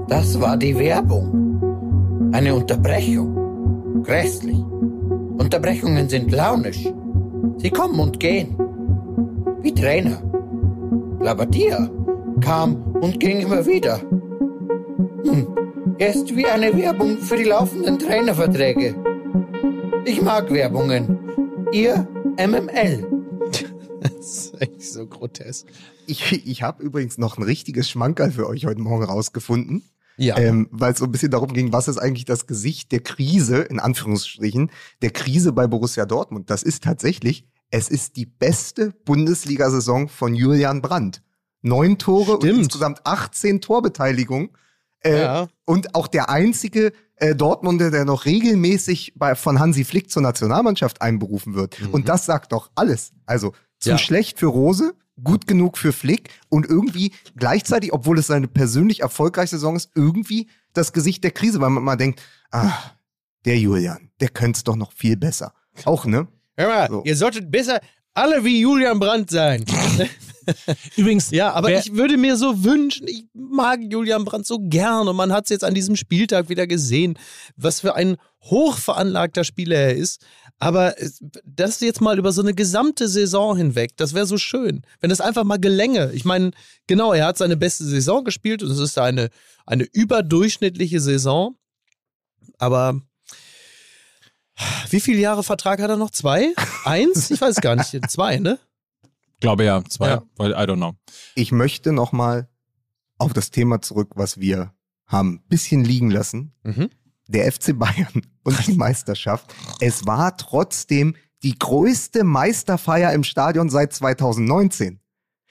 Das war die Werbung. Eine Unterbrechung. Grässlich. Unterbrechungen sind launisch. Sie kommen und gehen. Wie Trainer. Labadia kam und ging immer wieder. Hm, er ist wie eine Werbung für die laufenden Trainerverträge. Ich mag Werbungen. Ihr MML. <laughs> Das ist echt so grotesk. Ich, ich habe übrigens noch ein richtiges Schmankerl für euch heute Morgen rausgefunden. Ja. Ähm, weil es so ein bisschen darum ging, was ist eigentlich das Gesicht der Krise, in Anführungsstrichen, der Krise bei Borussia Dortmund. Das ist tatsächlich, es ist die beste Bundesliga-Saison von Julian Brandt. Neun Tore Stimmt. und insgesamt 18 Torbeteiligungen. Äh, Ja. Und auch der einzige äh, Dortmunder, der noch regelmäßig bei, von Hansi Flick zur Nationalmannschaft einberufen wird. Und das sagt doch alles. Also zu Ja. schlecht für Rose, gut genug für Flick und irgendwie gleichzeitig, obwohl es seine persönlich erfolgreichste Saison ist, irgendwie das Gesicht der Krise, weil man mal denkt, ah, der Julian, der könnte es doch noch viel besser. Auch, ne? Hör mal, So. ihr solltet besser alle wie Julian Brandt sein. <laughs> Übrigens, Ja, aber wer- ich würde mir so wünschen, ich mag Julian Brandt so gern und man hat es jetzt an diesem Spieltag wieder gesehen, was für ein hochveranlagter Spieler er ist. Aber das jetzt mal über so eine gesamte Saison hinweg, das wäre so schön, wenn das einfach mal gelänge. Ich meine, genau, er hat seine beste Saison gespielt und es ist eine, eine überdurchschnittliche Saison. Aber wie viele Jahre Vertrag hat er noch? Zwei? Eins? Ich weiß gar nicht. <laughs> Zwei, ne? glaube ja, zwei, Ja. weil I don't know. Ich möchte noch mal auf das Thema zurück, was wir haben bisschen liegen lassen. Mhm. Der FC Bayern <laughs> und die Meisterschaft. Es war trotzdem die größte Meisterfeier im Stadion seit 2019.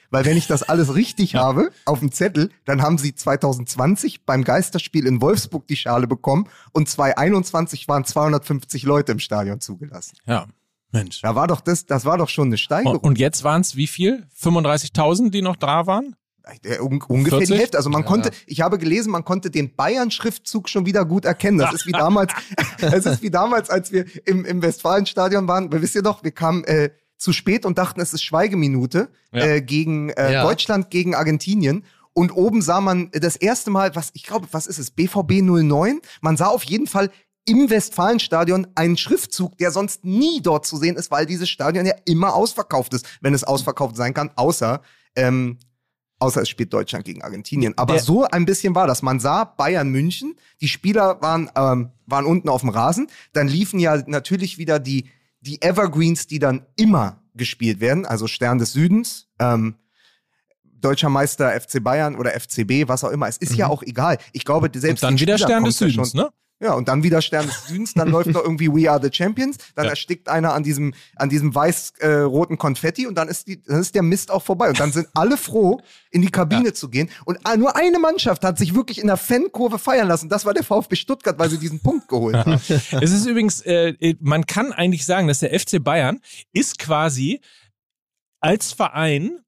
Weil wenn ich das alles richtig habe auf dem Zettel, dann haben sie 2020 beim Geisterspiel in Wolfsburg die Schale bekommen und 2021 waren 250 Leute im Stadion zugelassen. Ja, Mensch. Da war doch das, das war doch schon eine Steigerung. Und, und jetzt waren es wie viel? 35.000, die noch da waren? Äh, un ungefähr 40? die Hälfte. Also man konnte, ich habe gelesen, man konnte den Bayern-Schriftzug schon wieder gut erkennen. Das ist wie damals, <laughs> es ist wie damals, als wir im, im Westfalenstadion waren. Weil wisst ihr doch, wir kamen äh, zu spät und dachten, es ist Schweigeminute Ja. äh, gegen äh, Ja. Deutschland gegen Argentinien. Und oben sah man das erste Mal, was ich glaube, was ist es, BVB 09? Man sah auf jeden Fall im Westfalenstadion einen Schriftzug, der sonst nie dort zu sehen ist, weil dieses Stadion ja immer ausverkauft ist, wenn es ausverkauft sein kann, außer ähm, außer es spielt Deutschland gegen Argentinien. Aber Der- so ein bisschen war das. Man sah Bayern München, die Spieler waren, ähm, waren unten auf dem Rasen, dann liefen ja natürlich wieder die, die Evergreens, die dann immer gespielt werden, also Stern des Südens, ähm, Deutscher Meister FC Bayern oder FCB, was auch immer. Es ist ja auch egal. Ich glaube, selbst Und dann wieder Spieler Stern des ja Südens, schon- ne? Ja, und dann wieder Stern des Südens, dann läuft noch irgendwie We Are the Champions, dann Ja. erstickt einer an diesem, an diesem weiß-roten Konfetti und dann ist, die, dann ist der Mist auch vorbei. Und dann sind alle froh, in die Kabine zu gehen. Und nur eine Mannschaft hat sich wirklich in der Fankurve feiern lassen. Das war der VfB Stuttgart, weil sie diesen Punkt geholt haben. <laughs> Es ist übrigens, äh, man kann eigentlich sagen, dass der FC Bayern ist quasi als Verein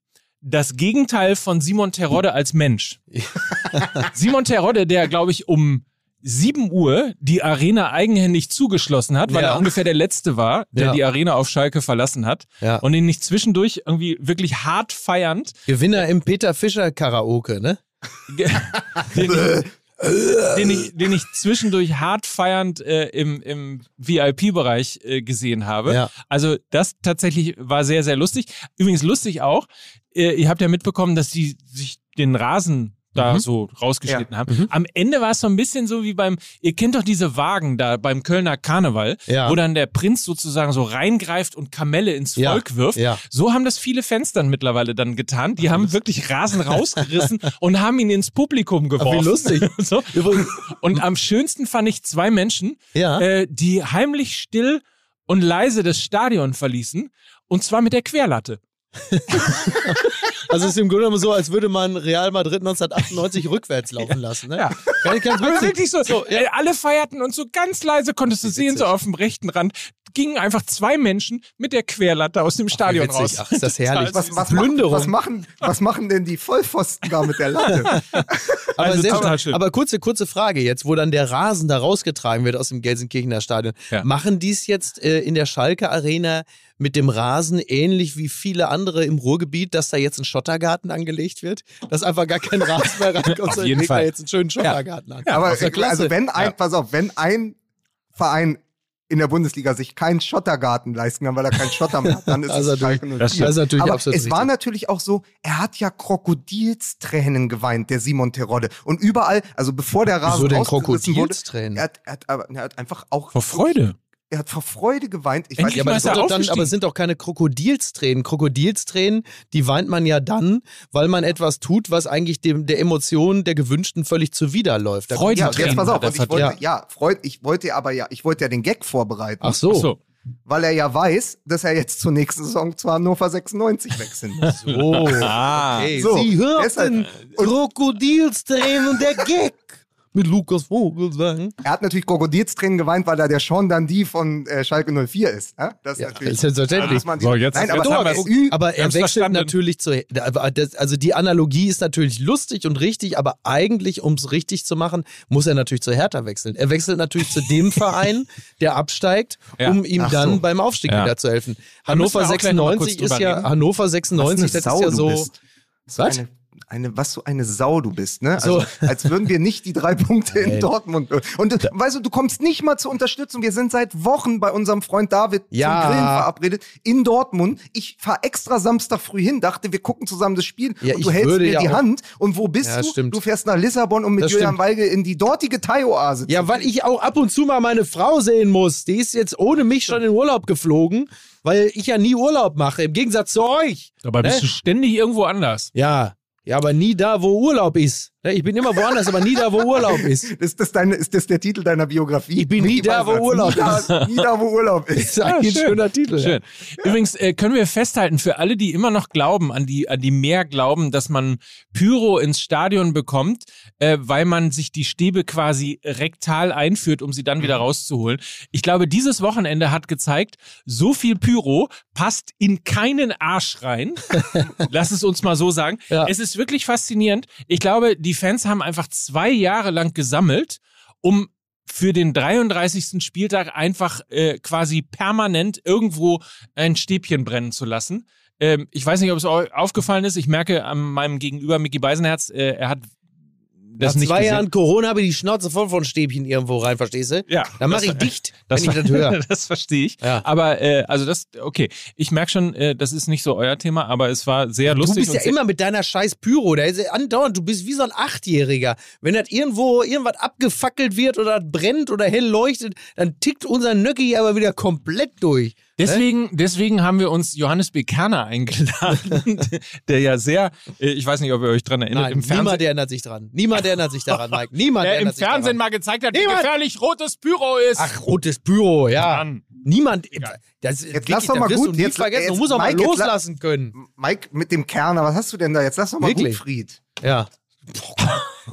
das Gegenteil von Simon Terodde als Mensch. <laughs> Simon Terodde, der, glaube ich, um 7 Uhr die Arena eigenhändig zugeschlossen hat, weil Ja. er ungefähr der Letzte war, der Ja. die Arena auf Schalke verlassen hat. Ja. Und ihn nicht zwischendurch irgendwie wirklich hart feiernd Gewinner im Peter Fischer Karaoke, ne? <laughs> den, ich, den, ich, den ich zwischendurch hart feiernd äh, im, im VIP-Bereich äh, gesehen habe. Ja. Also das tatsächlich war sehr, sehr lustig. Übrigens lustig auch, äh, ihr habt ja mitbekommen, dass die sich den Rasen da Mhm. so rausgeschnitten haben. Am Ende war es so ein bisschen so wie beim, ihr kennt doch diese Wagen da beim Kölner Karneval, Ja. wo dann der Prinz sozusagen so reingreift und Kamelle ins Ja. Volk wirft. Ja. So haben das viele Fans dann mittlerweile dann getan. Die haben wirklich Rasen rausgerissen <laughs> und haben ihn ins Publikum geworfen. lustig. <laughs> so. Und am schönsten fand ich zwei Menschen, Ja. äh, die heimlich still und leise das Stadion verließen. Und zwar mit der Querlatte. <laughs> Also es ist im Grunde genommen so, als würde man Real Madrid 1998 rückwärts laufen lassen, ne? Ja. Ganz, ganz Aber wirklich so, äh, alle feierten und so ganz leise konntest du sehen, so auf dem rechten Rand, gingen einfach zwei Menschen mit der Querlatte aus dem Stadion witzig. raus. Ach, ist das herrlich. Was, was, Plünderung. Machen, was, machen, was machen denn die Vollpfosten da mit der Latte? <laughs> Aber, Also sehr total schön. schön. aber kurze, kurze Frage jetzt, wo dann der Rasen da rausgetragen wird aus dem Gelsenkirchener Stadion. Ja. Machen die es jetzt äh, in der Schalke Arena mit dem Rasen ähnlich wie viele andere im Ruhrgebiet, dass da jetzt ein Schottergarten angelegt wird? Dass einfach gar kein Rasen mehr reinkommt, <laughs> Auf sondern jeden legt da Fall. jetzt einen schönen Schottergarten an. Aber ist ja klasse. also wenn ein, Ja. pass auf, wenn ein Verein in der Bundesliga sich keinen Schottergarten leisten kann, weil er keinen Schotter mehr hat, dann ist <laughs> Also es natürlich- Schalke 04. das ist natürlich Aber absolut es war richtig. natürlich auch so, er hat ja Krokodilstränen geweint, der Simon Terodde. Und überall, also bevor der Rasen Wieso denn ausgerissen wurde, Krokodilstränen? er hat, er, hat, aber, er hat einfach auch Vor Freude. Er hat vor Freude geweint. Ich Endlich weiß Ja, nicht, aber, er dann, aber es sind doch keine Krokodilstränen. Krokodilstränen, die weint man ja dann, weil man etwas tut, was eigentlich dem, der Emotion der Gewünschten völlig zuwiderläuft. Da- Freude. ja, jetzt pass auf, hat ich wollte, verdient. ja, Freud, ich wollte aber ja, ich wollte ja den Gag vorbereiten, Ach so. Ach so. weil er ja weiß, dass er jetzt zur nächsten Saison zu Hannover 96 wechseln muss. So. Ah. Okay. So, Sie hörten Krokodilstränen und der Gag mit Lukas Vogelsang. Er hat natürlich Krokodilstränen geweint, weil er der Sean Dundee von äh, Schalke 04 ist. Ja? Das ist Ja, natürlich. ist selbstverständlich. So, jetzt- Nein, aber, jetzt aber. Ü- Aber er wechselt verstanden. natürlich zu. Also die Analogie ist natürlich lustig und richtig, aber eigentlich, um es richtig zu machen, muss er natürlich zu Hertha wechseln. Er wechselt natürlich zu dem <laughs> Verein, der absteigt, Ja. um ihm Ach dann so. beim Aufstieg Ja. wieder zu helfen. Hannover wir auch gleich noch mal kurz 96 ist ja. Hannover was 96, eine das ist ja so. Was? Eine, was so eine Sau du bist, ne? So. Also, als würden wir nicht die drei Punkte in. Dortmund. Und du, weißt du, du kommst nicht mal zur Unterstützung. Wir sind seit Wochen bei unserem Freund David Ja. zum Grillen verabredet in Dortmund. Ich fahre extra Samstag früh hin, dachte, wir gucken zusammen das Spiel. Ja, und du hältst mir ja die auch- Hand. Und wo bist Ja, du? stimmt. Du fährst nach Lissabon, um mit Das Julian stimmt. Weigel in die dortige Thai-Oase Ja, weil ich auch ab und zu mal meine Frau sehen muss. Die ist jetzt ohne mich schon in Urlaub geflogen, weil ich ja nie Urlaub mache, im Gegensatz zu euch. Dabei bist Ne? du ständig irgendwo anders. Ja, ja, aber nie da, wo Urlaub ist. Ja, Ich bin immer woanders, aber nie da, wo Urlaub ist. <laughs> Ist das, deine, ist das der Titel deiner Biografie? Ich bin nie da, wo Urlaub nie Da, <laughs> nie da, wo Urlaub Das ist. <laughs> ist eigentlich ein schön. schöner Titel. Schön. Übrigens äh, können wir festhalten, für alle, die immer noch glauben, an die, an die mehr glauben, dass man Pyro ins Stadion bekommt, äh, weil man sich die Stäbe quasi rektal einführt, um sie dann Mhm. wieder rauszuholen. Ich glaube, dieses Wochenende hat gezeigt, so viel Pyro passt in keinen Arsch rein. Lass es uns mal so sagen. Ja. Es ist wirklich faszinierend. Ich glaube, die Fans haben einfach zwei Jahre lang gesammelt, um für den 33. Spieltag einfach äh, quasi permanent irgendwo ein Stäbchen brennen zu lassen. Ähm, ich weiß nicht, ob es euch aufgefallen ist. Ich merke an meinem Gegenüber Mickey Beisenherz, äh, er hat das Nach zwei gesehen. Jahren Corona habe ich die Schnauze voll von Stäbchen irgendwo rein, verstehst du? Ja, Dann mache ich dicht, <laughs> Das, wenn ich das höre. <laughs> das verstehe ich. Ja. Aber äh, also das, okay. Ich merke schon, äh, das ist nicht so euer Thema, aber es war sehr Du lustig. bist ja immer mit deiner scheiß Pyro. Da ist ja andauernd, du bist wie so ein Achtjähriger. Wenn das irgendwo irgendwas abgefackelt wird oder brennt oder hell leuchtet, dann tickt unser Nöcki aber wieder komplett durch. Deswegen, deswegen haben wir uns Johannes B. Kerner eingeladen, <laughs> der ja sehr, äh, ich weiß nicht, ob ihr euch dran erinnert, Nein, im Fernsehen, niemand erinnert sich dran. Niemand erinnert sich daran, Mike. Niemand <laughs> der im Fernsehen daran. mal gezeigt hat, wie Niemand- gefährlich rotes Pyro ist. Ach, rotes Büro, ja. Mann. Niemand. Das, Jetzt lass doch mal gut, Du jetzt- vergessen. du jetzt- musst auch mal Mike, la- loslassen können. Mike mit dem Kerner, was hast du denn da? Jetzt lass doch mal Wirklich? gut, Fried. Ja.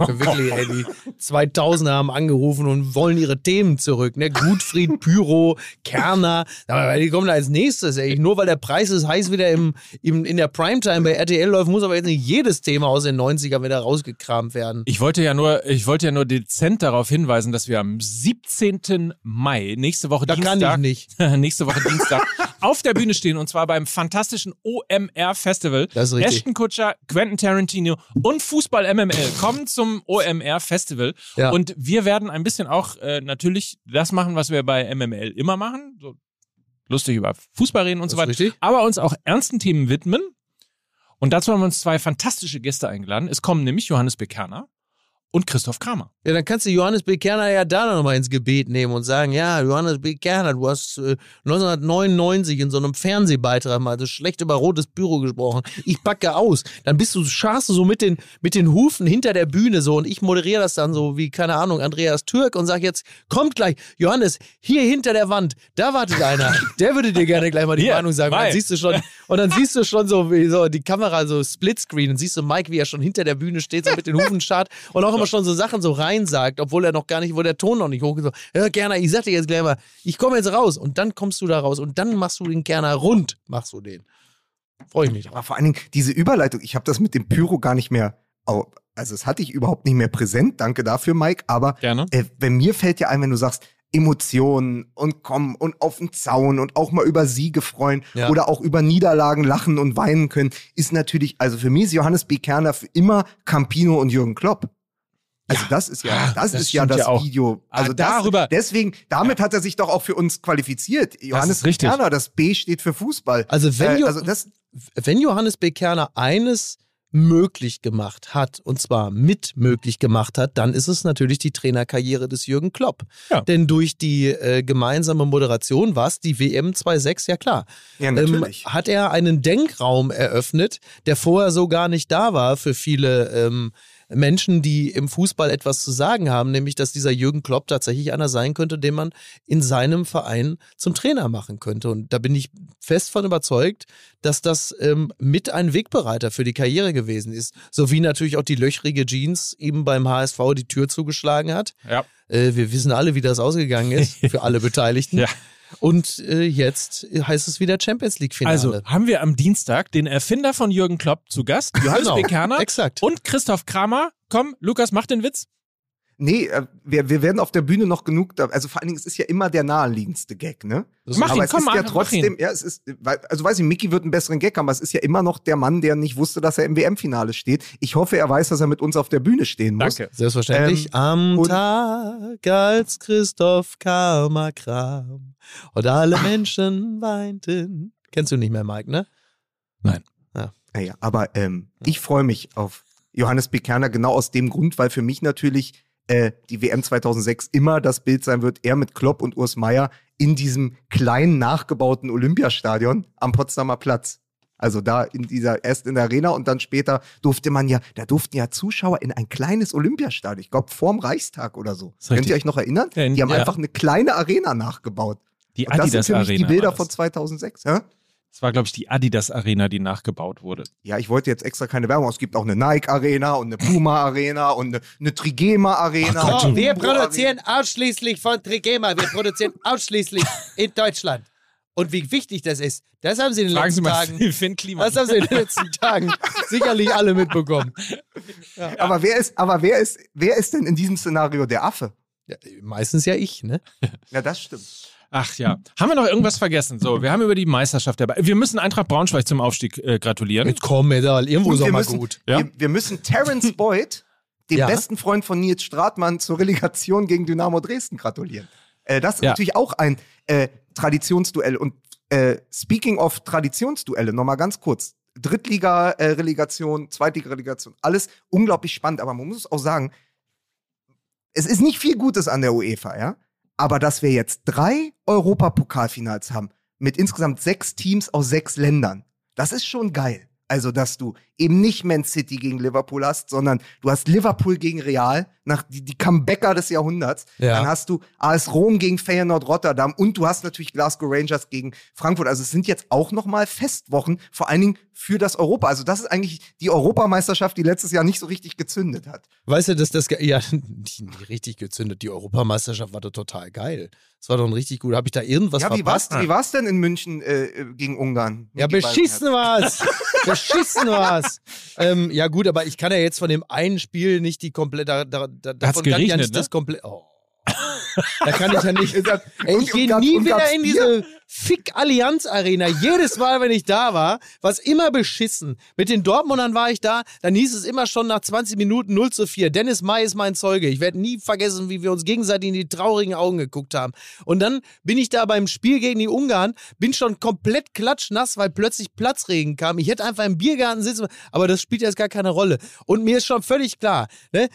<laughs> Wirklich, ey, die 2000er haben angerufen und wollen ihre Themen zurück. Ne? Gutfried, Pyro, Kerner, aber die kommen da als nächstes. Ey. Nur weil der Preis ist heiß wieder im, im, in der Primetime bei RTL läuft, muss aber jetzt nicht jedes Thema aus den 90ern wieder rausgekramt werden. Ich wollte ja nur, ich wollte ja nur dezent darauf hinweisen, dass wir am 17. Mai, nächste Woche Da kann Dienstag, ich nicht. <laughs> nächste Woche Dienstag, <laughs> auf der Bühne stehen und zwar beim fantastischen OMR Festival. Das ist richtig. Ashton Kutscher, Quentin Tarantino und Fußball MML kommen zum OMR Festival Ja. und wir werden ein bisschen auch äh, natürlich das machen, was wir bei MML immer machen, so lustig über Fußball reden und so Das weiter, ist richtig. aber uns auch ernsten Themen widmen. Und dazu haben wir uns zwei fantastische Gäste eingeladen. Es kommen nämlich Johannes Bekerner und Christoph Kramer. Ja, dann kannst du Johannes B. Kerner ja da noch mal ins Gebet nehmen und sagen, ja, Johannes B. Kerner, du hast äh, 1999 in so einem Fernsehbeitrag mal so schlecht über rotes Büro gesprochen. Ich packe aus. Dann bist du, scharst du so mit den, mit den Hufen hinter der Bühne so und ich moderiere das dann so wie, keine Ahnung, Andreas Türk und sag jetzt, kommt gleich, Johannes, hier hinter der Wand, da wartet einer. Der würde dir gerne gleich mal die <laughs> Hier, Meinung sagen. Und dann siehst du schon, und dann siehst du schon so, wie so die Kamera so Splitscreen und siehst du Mike, wie er schon hinter der Bühne steht, so mit den Hufen schart und auch immer schon so Sachen so rein sagt, obwohl er noch gar nicht, wo der Ton noch nicht hoch ist. So, ja, Kerner, ich sag dir jetzt gleich mal, ich komme jetzt raus und dann kommst du da raus und dann machst du den Kerner rund, machst du den. Freue ich mich drauf. Aber vor allen Dingen diese Überleitung, ich habe das mit dem Pyro gar nicht mehr, also das hatte ich überhaupt nicht mehr präsent. Danke dafür, Mike. Aber Gerne. äh, wenn mir fällt ja ein, wenn du sagst, Emotionen und kommen und auf den Zaun und auch mal über Siege freuen Ja. oder auch über Niederlagen lachen und weinen können, ist natürlich, also für mich ist Johannes B. Kerner für immer Campino und Jürgen Klopp. Also das ist ja, Ah, das, das ist ja das ja. Video. Ah, Also das, darüber- Deswegen, damit hat er sich doch auch für uns qualifiziert. Johannes richtig. Kerner, das B steht für Fußball. Also wenn äh, also das, wenn Johannes B. Kerner eines möglich gemacht hat, und zwar mit möglich gemacht hat, dann ist es natürlich die Trainerkarriere des Jürgen Klopp. Ja. Denn durch die äh, gemeinsame Moderation, was die WM 2.6, ja klar, ja ähm, natürlich. hat er einen Denkraum eröffnet, der vorher so gar nicht da war für viele ähm, Menschen, die im Fußball etwas zu sagen haben, nämlich dass dieser Jürgen Klopp tatsächlich einer sein könnte, den man in seinem Verein zum Trainer machen könnte. Und da bin ich fest von überzeugt, dass das ähm, mit ein Wegbereiter für die Karriere gewesen ist. Sowie natürlich auch die löchrige Jeans ihm beim HSV die Tür zugeschlagen hat. Ja. Äh, wir wissen alle, wie das ausgegangen ist, <laughs> für alle Beteiligten. Ja. Und äh, jetzt heißt es wieder Champions League-Finale. Also haben wir am Dienstag den Erfinder von Jürgen Klopp zu Gast, <laughs> Johannes Genau, B. Kerner exakt. und Christoph Kramer. Komm, Lukas, mach den Witz. Nee, äh, wir, wir werden auf der Bühne noch genug, da, also vor allen Dingen, es ist ja immer der naheliegendste Gag, ne? Mach aber ihn, es komm, ist ja mach trotzdem, ihn. ja, es ist, also weiß ich, Mickey wird einen besseren Gag haben, aber es ist ja immer noch der Mann, der nicht wusste, dass er im WM-Finale steht. Ich hoffe, er weiß, dass er mit uns auf der Bühne stehen muss. Danke. Selbstverständlich. Ähm, Am Tag, als Christoph Karma kam und alle Menschen weinten. Kennst du nicht mehr, Mike, ne? Naja, aber ähm, ich freue mich auf Johannes B. Kerner genau aus dem Grund, weil für mich natürlich äh, die WM 2006 immer das Bild sein wird, er mit Klopp und Urs Meier in diesem kleinen nachgebauten Olympiastadion am Potsdamer Platz. Also da in dieser, erst in der Arena und dann später durfte man ja, da durften ja Zuschauer in ein kleines Olympiastadion, ich glaube vorm Reichstag oder so. Könnt richtig. ihr euch noch erinnern? Ja, in- die haben ja. einfach eine kleine Arena nachgebaut. Die Und das sind Adidas für mich Arena. die Bilder von das. 2006. Hä? Das war, glaube ich, die Adidas Arena, die nachgebaut wurde. Ja, ich wollte jetzt extra keine Werbung. Es gibt auch eine Nike Arena und eine Puma Arena und eine, eine Trigema Arena. Ach Gott, und eine wir produzieren ausschließlich von Trigema. Wir produzieren <laughs> ausschließlich in Deutschland. Und wie wichtig das ist, das haben Sie in den Fragen Sie letzten mal Tagen. <laughs> Finn Kliman. Das haben Sie in den letzten <laughs> Tagen sicherlich alle mitbekommen. Arena. Aber wer ist, aber wer ist, wer ist denn in diesem Szenario der Affe? Ja, meistens ja ich, ne? Ja, das stimmt. Ach ja. Haben wir noch irgendwas vergessen? So, wir haben über die Meisterschaft dabei. Wir müssen Eintracht Braunschweig zum Aufstieg äh, gratulieren. Jetzt komm, Edal, irgendwo ist auch wir mal müssen, gut. Ja? wir, wir müssen Terence <laughs> Boyd, dem Ja. besten Freund von Nils Stratmann, zur Relegation gegen Dynamo Dresden gratulieren. Äh, das ist Ja. natürlich auch ein äh, Traditionsduell. Und äh, speaking of Traditionsduelle, nochmal ganz kurz. Drittliga-Relegation, Zweitliga-Relegation, alles unglaublich spannend. Aber man muss auch sagen, es ist nicht viel Gutes an der UEFA, ja. Aber dass wir jetzt drei Europapokalfinals haben mit insgesamt sechs Teams aus sechs Ländern, das ist schon geil. Also, dass du eben nicht Man City gegen Liverpool hast, sondern du hast Liverpool gegen Real, nach die, die Comebacker des Jahrhunderts. Ja. Dann hast du AS Rom gegen Feyenoord Rotterdam und du hast natürlich Glasgow Rangers gegen Frankfurt. Also es sind jetzt auch nochmal Festwochen, vor allen Dingen für das Europa. Also das ist eigentlich die Europameisterschaft, die letztes Jahr nicht so richtig gezündet hat. Weißt du, dass das, ja, <laughs> die richtig gezündet. Die Europameisterschaft war doch total geil. Das war doch ein richtig gut. Habe ich da irgendwas ja, verpasst? wie war's denn in München äh, gegen Ungarn? Ja, beschissen Beisenherz? war's. beschissen war's. Ähm, ja, gut, aber ich kann ja jetzt von dem einen Spiel nicht die komplette. Da, da, da, davon kann ich ja geregnet, nicht ne? das komplett. Oh. Da kann ich ja nicht. <laughs> Ey, ich gehe nie wieder in diese Fick-Allianz-Arena. Jedes Mal, wenn ich da war, war es immer beschissen. Mit den Dortmundern war ich da, dann hieß es immer schon nach 20 Minuten 0 zu 4. Dennis May ist mein Zeuge. Ich werde nie vergessen, wie wir uns gegenseitig in die traurigen Augen geguckt haben. Und dann bin ich da beim Spiel gegen die Ungarn, bin schon komplett klatschnass, weil plötzlich Platzregen kam. Ich hätte einfach im Biergarten sitzen, aber das spielt jetzt gar keine Rolle. Und mir ist schon völlig klar, ne?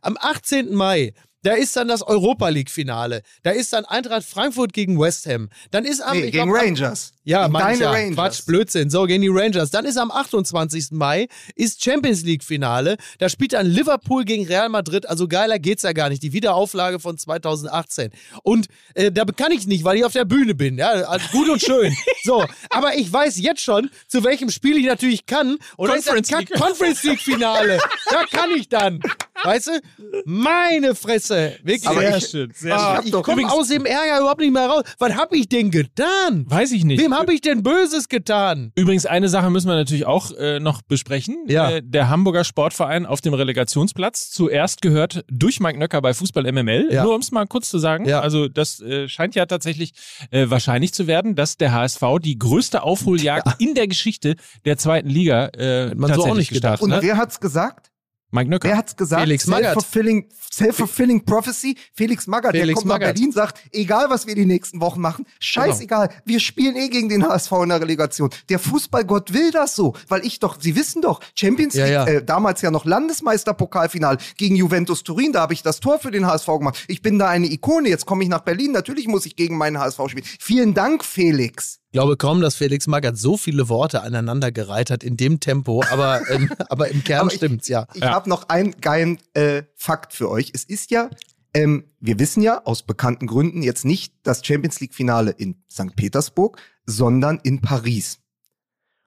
am 18. Mai da ist dann das Europa League-Finale. Da ist dann Eintracht Frankfurt gegen West Ham. Dann ist am. Nee, gegen glaub, am- Rangers. Ja, deine ja. Rangers. Quatsch, Blödsinn. So, gegen die Rangers. Dann ist am 28. Mai ist Champions League-Finale. Da spielt dann Liverpool gegen Real Madrid. Also geiler geht's ja gar nicht. Die Wiederauflage von 2018. Und äh, da kann ich nicht, weil ich auf der Bühne bin. Ja, also gut und schön. <laughs> so, aber ich weiß jetzt schon, zu welchem Spiel ich natürlich kann. Und. Conference League-Finale. <laughs> da kann ich dann. Weißt du? Meine Fresse. Wirklich. Aber sehr ich- schön, sehr Ah, schön. ich doch komme aus dem Ärger überhaupt nicht mehr raus. Was hab ich denn getan? Weiß ich nicht. Wem habe ich denn Böses getan? Übrigens, eine Sache müssen wir natürlich auch äh, noch besprechen. Ja. Äh, der Hamburger Sportverein auf dem Relegationsplatz, zuerst gehört durch Mike Nöcker bei Fußball MML. Ja. Nur um es mal kurz zu sagen. Ja. Also das äh, scheint ja tatsächlich äh, wahrscheinlich zu werden, dass der HSV die größte Aufholjagd in der Geschichte der zweiten Liga äh, man so auch tatsächlich nicht gedacht, gestartet Und hat. wer hat's gesagt? Mike Nöcker. Wer hat's gesagt? Felix Magath. Self-fulfilling, self-fulfilling Prophecy. Felix Magath, der Felix kommt nach Magath. Berlin, sagt, egal was wir die nächsten Wochen machen, scheißegal, wir spielen eh gegen den HSV in der Relegation. Der Fußballgott will das so, weil ich doch, Sie wissen doch, Champions Ja, League, ja. Äh, damals ja noch Landesmeisterpokalfinal gegen Juventus Turin, da habe ich das Tor für den HSV gemacht. Ich bin da eine Ikone, jetzt komme ich nach Berlin, natürlich muss ich gegen meinen HSV spielen. Vielen Dank, Felix. Ich glaube kaum, dass Felix Magath so viele Worte aneinandergereiht hat in dem Tempo, aber, <laughs> ähm, aber im Kern Aber ich- stimmt's, ja. Ich habe noch einen geilen äh, Fakt für euch. Es ist ja, ähm, wir wissen ja aus bekannten Gründen jetzt nicht das Champions League-Finale in St. Petersburg, sondern in Paris.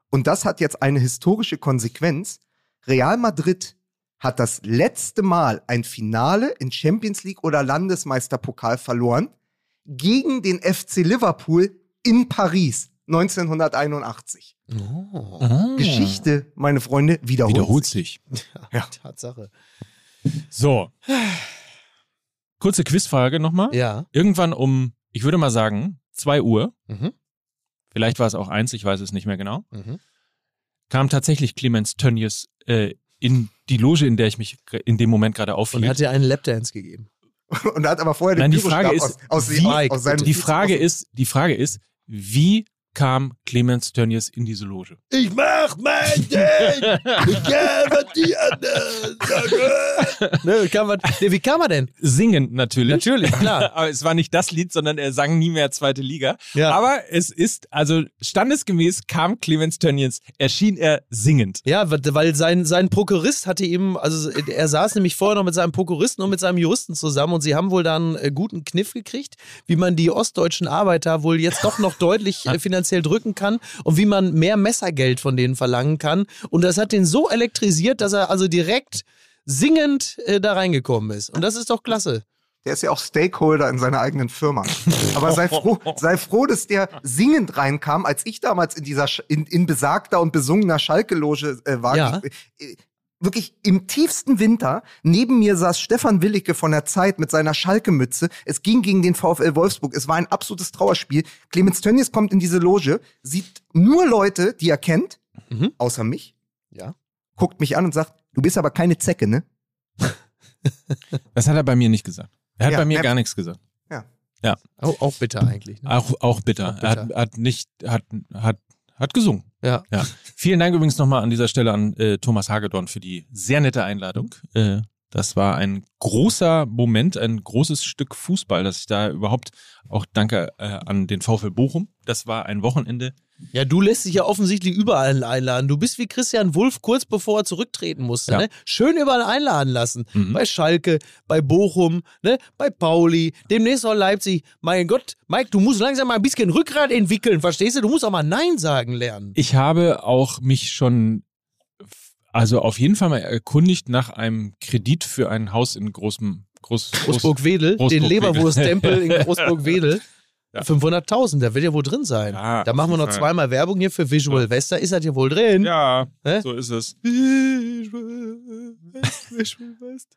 Und das hat jetzt eine historische Konsequenz. Real Madrid hat das letzte Mal ein Finale in Champions League oder Landesmeisterpokal verloren gegen den FC Liverpool in Paris 1981. Ah. Geschichte, meine Freunde, wiederholt. wiederholt sich. <laughs> Ja. Tatsache. So. Kurze Quizfrage nochmal. Ja. Irgendwann um, ich würde mal sagen, 2 Uhr, Mhm. vielleicht war es auch eins, ich weiß es nicht mehr genau, Mhm. kam tatsächlich Clemens Tönnies äh, in die Loge, in der ich mich in dem Moment gerade Und aufhielt. hat dir einen Lapdance gegeben. Und hat aber vorher Nein, den die Frage ist, aus, aus, wie- aus, die Frage ist, die Frage ist, wie kam Clemens Tönnies in diese Loge. Ich mach mein Ding! Egal, was die anderen sagen! <laughs> ne, wie, kam man, ne, wie kam er denn? Singend natürlich. Natürlich, klar. <laughs> Aber es war nicht das Lied, sondern er sang nie mehr zweite Liga. Ja. Aber es ist, also standesgemäß kam Clemens Tönnies, erschien er singend. Ja, weil sein, sein Prokurist hatte ihm, also er saß nämlich vorher noch mit seinem Prokuristen und mit seinem Juristen zusammen und sie haben wohl da einen äh, guten Kniff gekriegt, wie man die ostdeutschen Arbeiter wohl jetzt doch noch deutlich äh, <laughs> finanziell drücken kann und wie man mehr Messergeld von denen verlangen kann. Und das hat den so elektrisiert, dass er also direkt singend äh, da reingekommen ist. Und das ist doch klasse. Der ist ja auch Stakeholder in seiner eigenen Firma. Aber sei froh, sei froh, dass der singend reinkam, als ich damals in dieser in, in besagter und besungener Schalke-Loge äh, war. Ja. Ich, äh, wirklich im tiefsten Winter. Neben mir saß Stefan Willicke von der Zeit mit seiner Schalke-Mütze. Es ging gegen den VfL Wolfsburg. Es war ein absolutes Trauerspiel. Clemens Tönnies kommt in diese Loge, sieht nur Leute, die er kennt, Mhm. außer mich. Ja. Guckt mich an und sagt, du bist aber keine Zecke, ne? <laughs> Das hat er bei mir nicht gesagt. Er hat Ja, bei mir gar nichts gesagt. Ja. Auch, auch bitter eigentlich. Ne? Auch, auch bitter. Auch Er hat, hat nicht, hat, hat, hat gesungen. Ja. Ja. Vielen Dank übrigens nochmal an dieser Stelle an äh, Thomas Hagedorn für die sehr nette Einladung. Äh, das war ein großer Moment, ein großes Stück Fußball, dass ich da überhaupt auch danke äh, an den VfL Bochum. Das war ein Wochenende. Ja, du lässt dich ja offensichtlich überall einladen. Du bist wie Christian Wulff kurz bevor er zurücktreten musste. Ja. Ne? Schön überall einladen lassen. Mhm. Bei Schalke, bei Bochum, ne? bei Pauli, demnächst auch Leipzig. Mein Gott, Mike, du musst langsam mal ein bisschen Rückgrat entwickeln, verstehst du? Du musst auch mal Nein sagen lernen. Ich habe auch mich schon, also auf jeden Fall mal erkundigt nach einem Kredit für ein Haus in großem, groß, groß Großburg-Wedel, den Großburg-Wedel. Leberwurst-Tempel in <laughs> Großburg-Wedel. Ja. 500.000, da wird ja wohl drin sein. Ja, da machen wir noch ja. zweimal Werbung hier für Visual West, da ist das ja wohl drin. Ja, Hä? so ist es. Visual West, Visual West.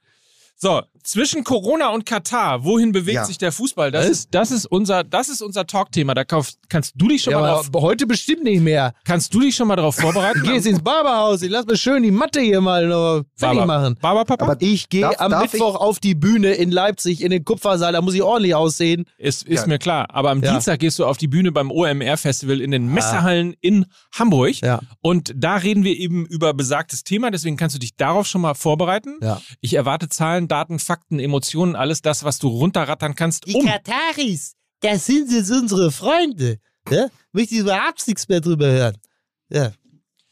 So, zwischen Corona und Katar, wohin bewegt Ja. sich der Fußball? Das Was? ist, das ist unser, das ist unser Talkthema. Da kauf, kannst du dich schon Ja, mal drauf, heute bestimmt nicht mehr. kannst du dich schon mal darauf vorbereiten? <laughs> Ich gehe jetzt ins Barberhaus. Ich lass mir schön die Matte hier mal noch fertig Barber- machen. Barberpapa? Aber Ich gehe am darf Mittwoch auf die Bühne in Leipzig in den Kupfersaal. Da muss ich ordentlich aussehen. Ist, ist Ja. mir klar. Aber am Ja. Dienstag gehst du auf die Bühne beim OMR-Festival in den Messehallen in Hamburg. Ja. Und da reden wir eben über besagtes Thema. Deswegen kannst du dich darauf schon mal vorbereiten. Ja. Ich erwarte Zahlen, Daten, Fakten, Emotionen, alles das, was du runterrattern kannst, um. Kataris, das sind jetzt unsere Freunde. Ja? Möchte ich überhaupt nichts mehr drüber hören. Ja.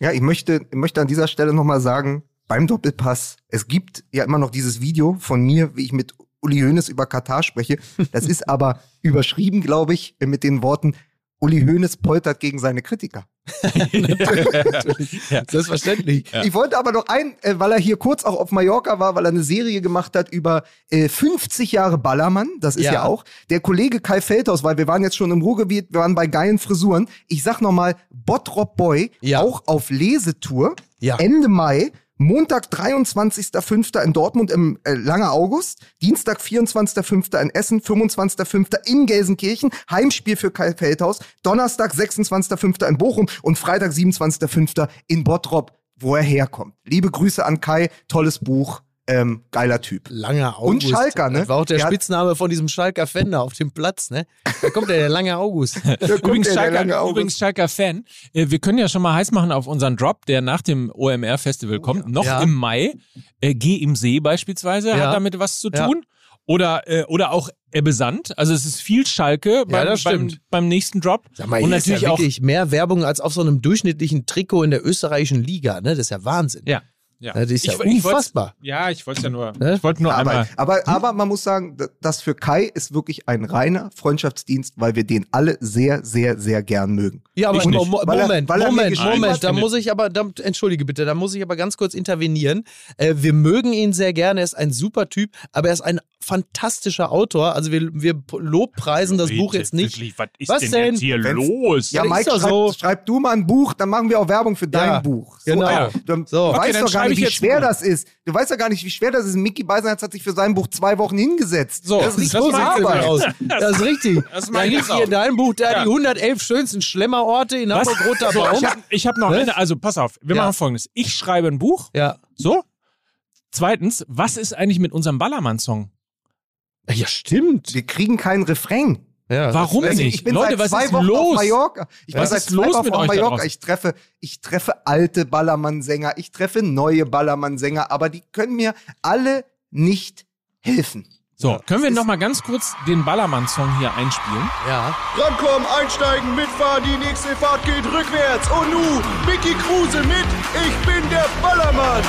Ja, ich möchte, ich möchte an dieser Stelle nochmal sagen, beim Doppelpass, es gibt ja immer noch dieses Video von mir, wie ich mit Uli Hoeneß über Katar spreche. Das ist aber <laughs> überschrieben, glaube ich, mit den Worten, Uli Hoeneß poltert gegen seine Kritiker. <laughs> Ja. Selbstverständlich. Ja. Ich wollte aber noch ein, äh, weil er hier kurz auch auf Mallorca war, weil er eine Serie gemacht hat über äh, 50 Jahre Ballermann, das ist ja. Ja. auch. Der Kollege Kai Feldhaus, weil wir waren jetzt schon im Ruhrgebiet, wir waren bei geilen Frisuren. Ich sag nochmal, Bottrop Boy, Ja. auch auf Lesetour, Ja. Ende Mai. Montag, 23.05. in Dortmund im äh, Langer August, Dienstag, 24.05. in Essen, 25.05. in Gelsenkirchen, Heimspiel für Kai Feldhaus, Donnerstag, 26.05. in Bochum und Freitag, 27.05. in Bottrop, wo er herkommt. Liebe Grüße an Kai, tolles Buch, ähm, geiler Typ. Langer Und August. Schalker, ne? Das war auch der Der Spitzname von diesem Schalker Fender auf dem Platz, ne? Da kommt der, der lange August. <laughs> Da Übrigens, der, der Schalker, lange August. übrigens Schalker Fan. Äh, wir können ja schon mal heiß machen auf unseren Drop, der nach dem OMR-Festival kommt. Noch Ja. im Mai. Äh, Geh im See beispielsweise Ja. hat damit was zu Ja. tun. Oder, äh, oder auch Ebbe Sand. Also es ist viel Schalke beim, das beim, stimmt. beim nächsten Drop. Sag mal, Und hier ist natürlich ja auch. wirklich mehr Werbung als auf so einem durchschnittlichen Trikot in der österreichischen Liga, ne? Das ist ja Wahnsinn. Ja. Ja. Das ist ja Ich- ich unfassbar. Ja, ich wollte ja nur. Ne? Ich wollte nur aber, einmal. aber, aber man muss sagen, das für Kai ist wirklich ein reiner Freundschaftsdienst, weil wir den alle sehr, sehr, sehr gern mögen. Ja, aber Ich nicht. Mo- Mo- Weil er- Moment, weil er Moment, Moment, hat, da muss ich aber, da, entschuldige bitte, da muss ich aber ganz kurz intervenieren. Äh, wir mögen ihn sehr gerne, er ist ein super Typ, aber er ist ein fantastischer Autor. Also wir, wir lobpreisen das Buch jetzt nicht. Wirklich, was ist Was denn, denn? jetzt hier Wenn's- los? Ja, ist Mike, schreib, so. schreib du mal ein Buch, dann machen wir auch Werbung für dein Ja, Buch. genau. Alter, Du So. weißt Okay, doch gar nicht, ich wie schwer das ist. Du weißt ja gar nicht, wie schwer das ist. Mickey Beisenherz hat sich für sein Buch zwei Wochen hingesetzt. So, das ist nicht das so Arbeit. aus. <laughs> Das ist richtig. Das da liegt hier in deinem Buch da Ja. die 111 schönsten Schlemmerorte in Hamburg-Roter So, Baum. ich habe hab noch Ne? eine. Also pass auf, wir machen folgendes. Ich schreibe ein Buch. Ja. So. Zweitens, was ist eigentlich mit unserem Ballermann-Song? Ja, stimmt. Wir kriegen keinen Refrain. Ja, Warum Weißt du, nicht? Ich bin Leute, seit was zwei ist Wochen los? auf Mallorca. Ich Was bin seit ist zwei los Wochen mit auf Mallorca. Ich treffe, ich treffe alte Ballermann-Sänger, ich treffe neue Ballermann-Sänger, aber die können mir alle nicht helfen. So, können wir noch mal ganz kurz den Ballermann-Song hier einspielen? Ja. Rankommen, einsteigen, mitfahren, die nächste Fahrt geht rückwärts. Und nu, Mickey Kruse mit, ich bin der Ballermann.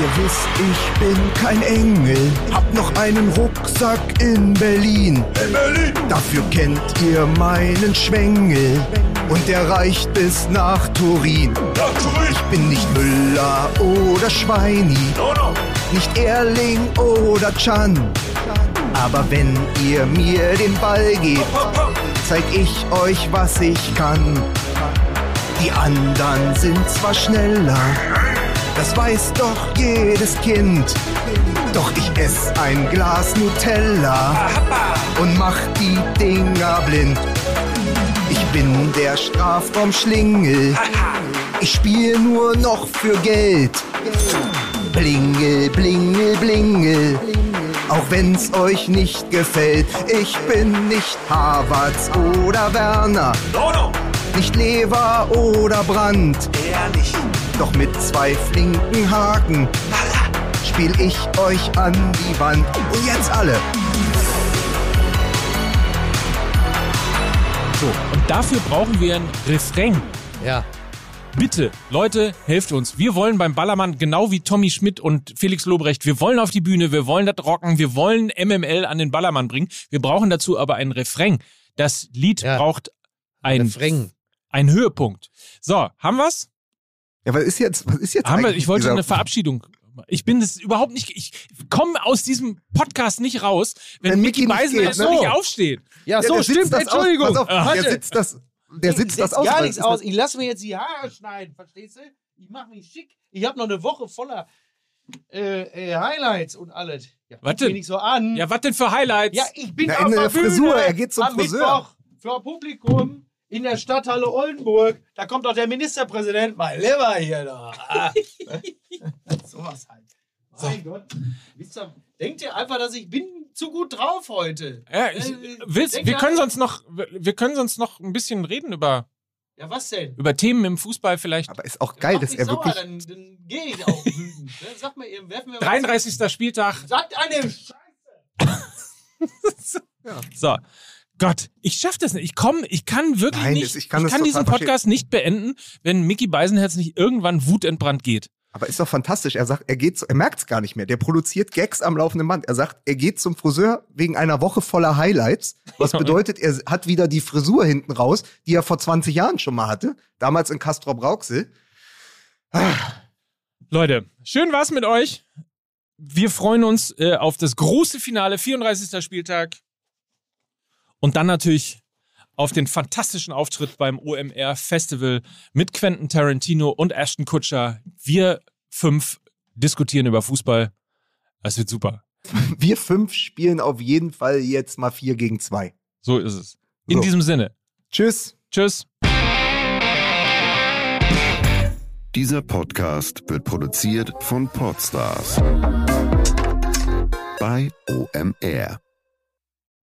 Ihr wisst, ich bin kein Engel, hab noch einen Rucksack in Berlin. In Berlin. Dafür kennt ihr meinen Schwengel und der reicht bis nach Turin. Nach Turin. Ich bin nicht Müller oder Schweini, No, no. nicht Erling oder Chan. Aber wenn ihr mir den Ball gebt, zeig ich euch, was ich kann. Die anderen sind zwar schneller, das weiß doch jedes Kind. Doch ich ess ein Glas Nutella und mach die Dinger blind. Ich bin der Strafraumschlingel, ich spiel nur noch für Geld. Blingel, blingel, blingel. Auch wenn's euch nicht gefällt, ich bin nicht Havertz oder Werner, No, no. Nicht Lever oder Brandt. Ehrlich. Doch mit zwei flinken Haken spiel ich euch an die Wand. Und jetzt alle. So, und dafür brauchen wir ein Refrain. Ja. Bitte, Leute, helft uns. Wir wollen beim Ballermann, genau wie Tommy Schmidt und Felix Lobrecht, wir wollen auf die Bühne, wir wollen das rocken, wir wollen MML an den Ballermann bringen. Wir brauchen dazu aber einen Refrain. Das Lied Ja. braucht ein, Refrain. Einen Höhepunkt. So, haben wir's? Ja, was ist jetzt, was ist jetzt Haben wir, ich wollte eine Verabschiedung. Ich bin das überhaupt nicht, ich komme aus diesem Podcast nicht raus, wenn, Wenn Mickey geht, noch ne? nicht aufsteht. Ja, Ja, so, stimmt, das Entschuldigung. Aus, pass auf, der sitzt das, der sitzt ich das aus. gar nichts aus. Ich lasse mir jetzt die Haare schneiden, verstehst du? Ich mache mich schick. Ich habe noch eine Woche voller äh, äh, Highlights und alles. Ja, Warte. mich nicht so an. Ja, was denn für Highlights? Ja, ich bin Na, auf in der der Frisur, Bühne er geht zum am Friseur. Mittwoch für Publikum in der Stadthalle Oldenburg. Da kommt doch der Ministerpräsident, mein Lieber hier da. Ah. <laughs> Sowas halt. Mein Gott. Ihr, denkt ihr einfach, dass ich bin zu gut drauf heute? Ja, ich, Äh, willst, wir ja- können sonst noch, wir können sonst noch ein bisschen reden über, Ja, was denn? über Themen im Fußball vielleicht. Aber ist auch geil, dass er sauer, wirklich. Dann, dann gehe ich auch wütend. ne? Sag mal, ihr werfen wir 33. Spieltag. Sagt eine Sch <laughs> So. Gott, ich schaff das nicht. Ich komme, ich kann wirklich Nein, nicht. ich kann das diesen total Podcast nicht beenden, wenn Mickey Beisenherz nicht irgendwann wutentbrannt geht. Aber ist doch fantastisch. Er sagt, er geht, zu- er merkt's gar nicht mehr. Der produziert Gags am laufenden Band. Er sagt, er geht zum Friseur wegen einer Woche voller Highlights. Was <laughs> bedeutet, er hat wieder die Frisur hinten raus, die er vor 20 Jahren schon mal hatte. Damals in Castrop Rauxel. Leute, schön war's mit euch. Wir freuen uns äh, auf das große Finale, 34. Spieltag. Und dann natürlich auf den fantastischen Auftritt beim OMR Festival mit Quentin Tarantino und Ashton Kutscher. Wir fünf diskutieren über Fußball. Das wird super. Wir fünf spielen auf jeden Fall jetzt mal vier gegen zwei. So ist es. In So. diesem Sinne. Tschüss. Tschüss. Dieser Podcast wird produziert von Podstars bei OMR.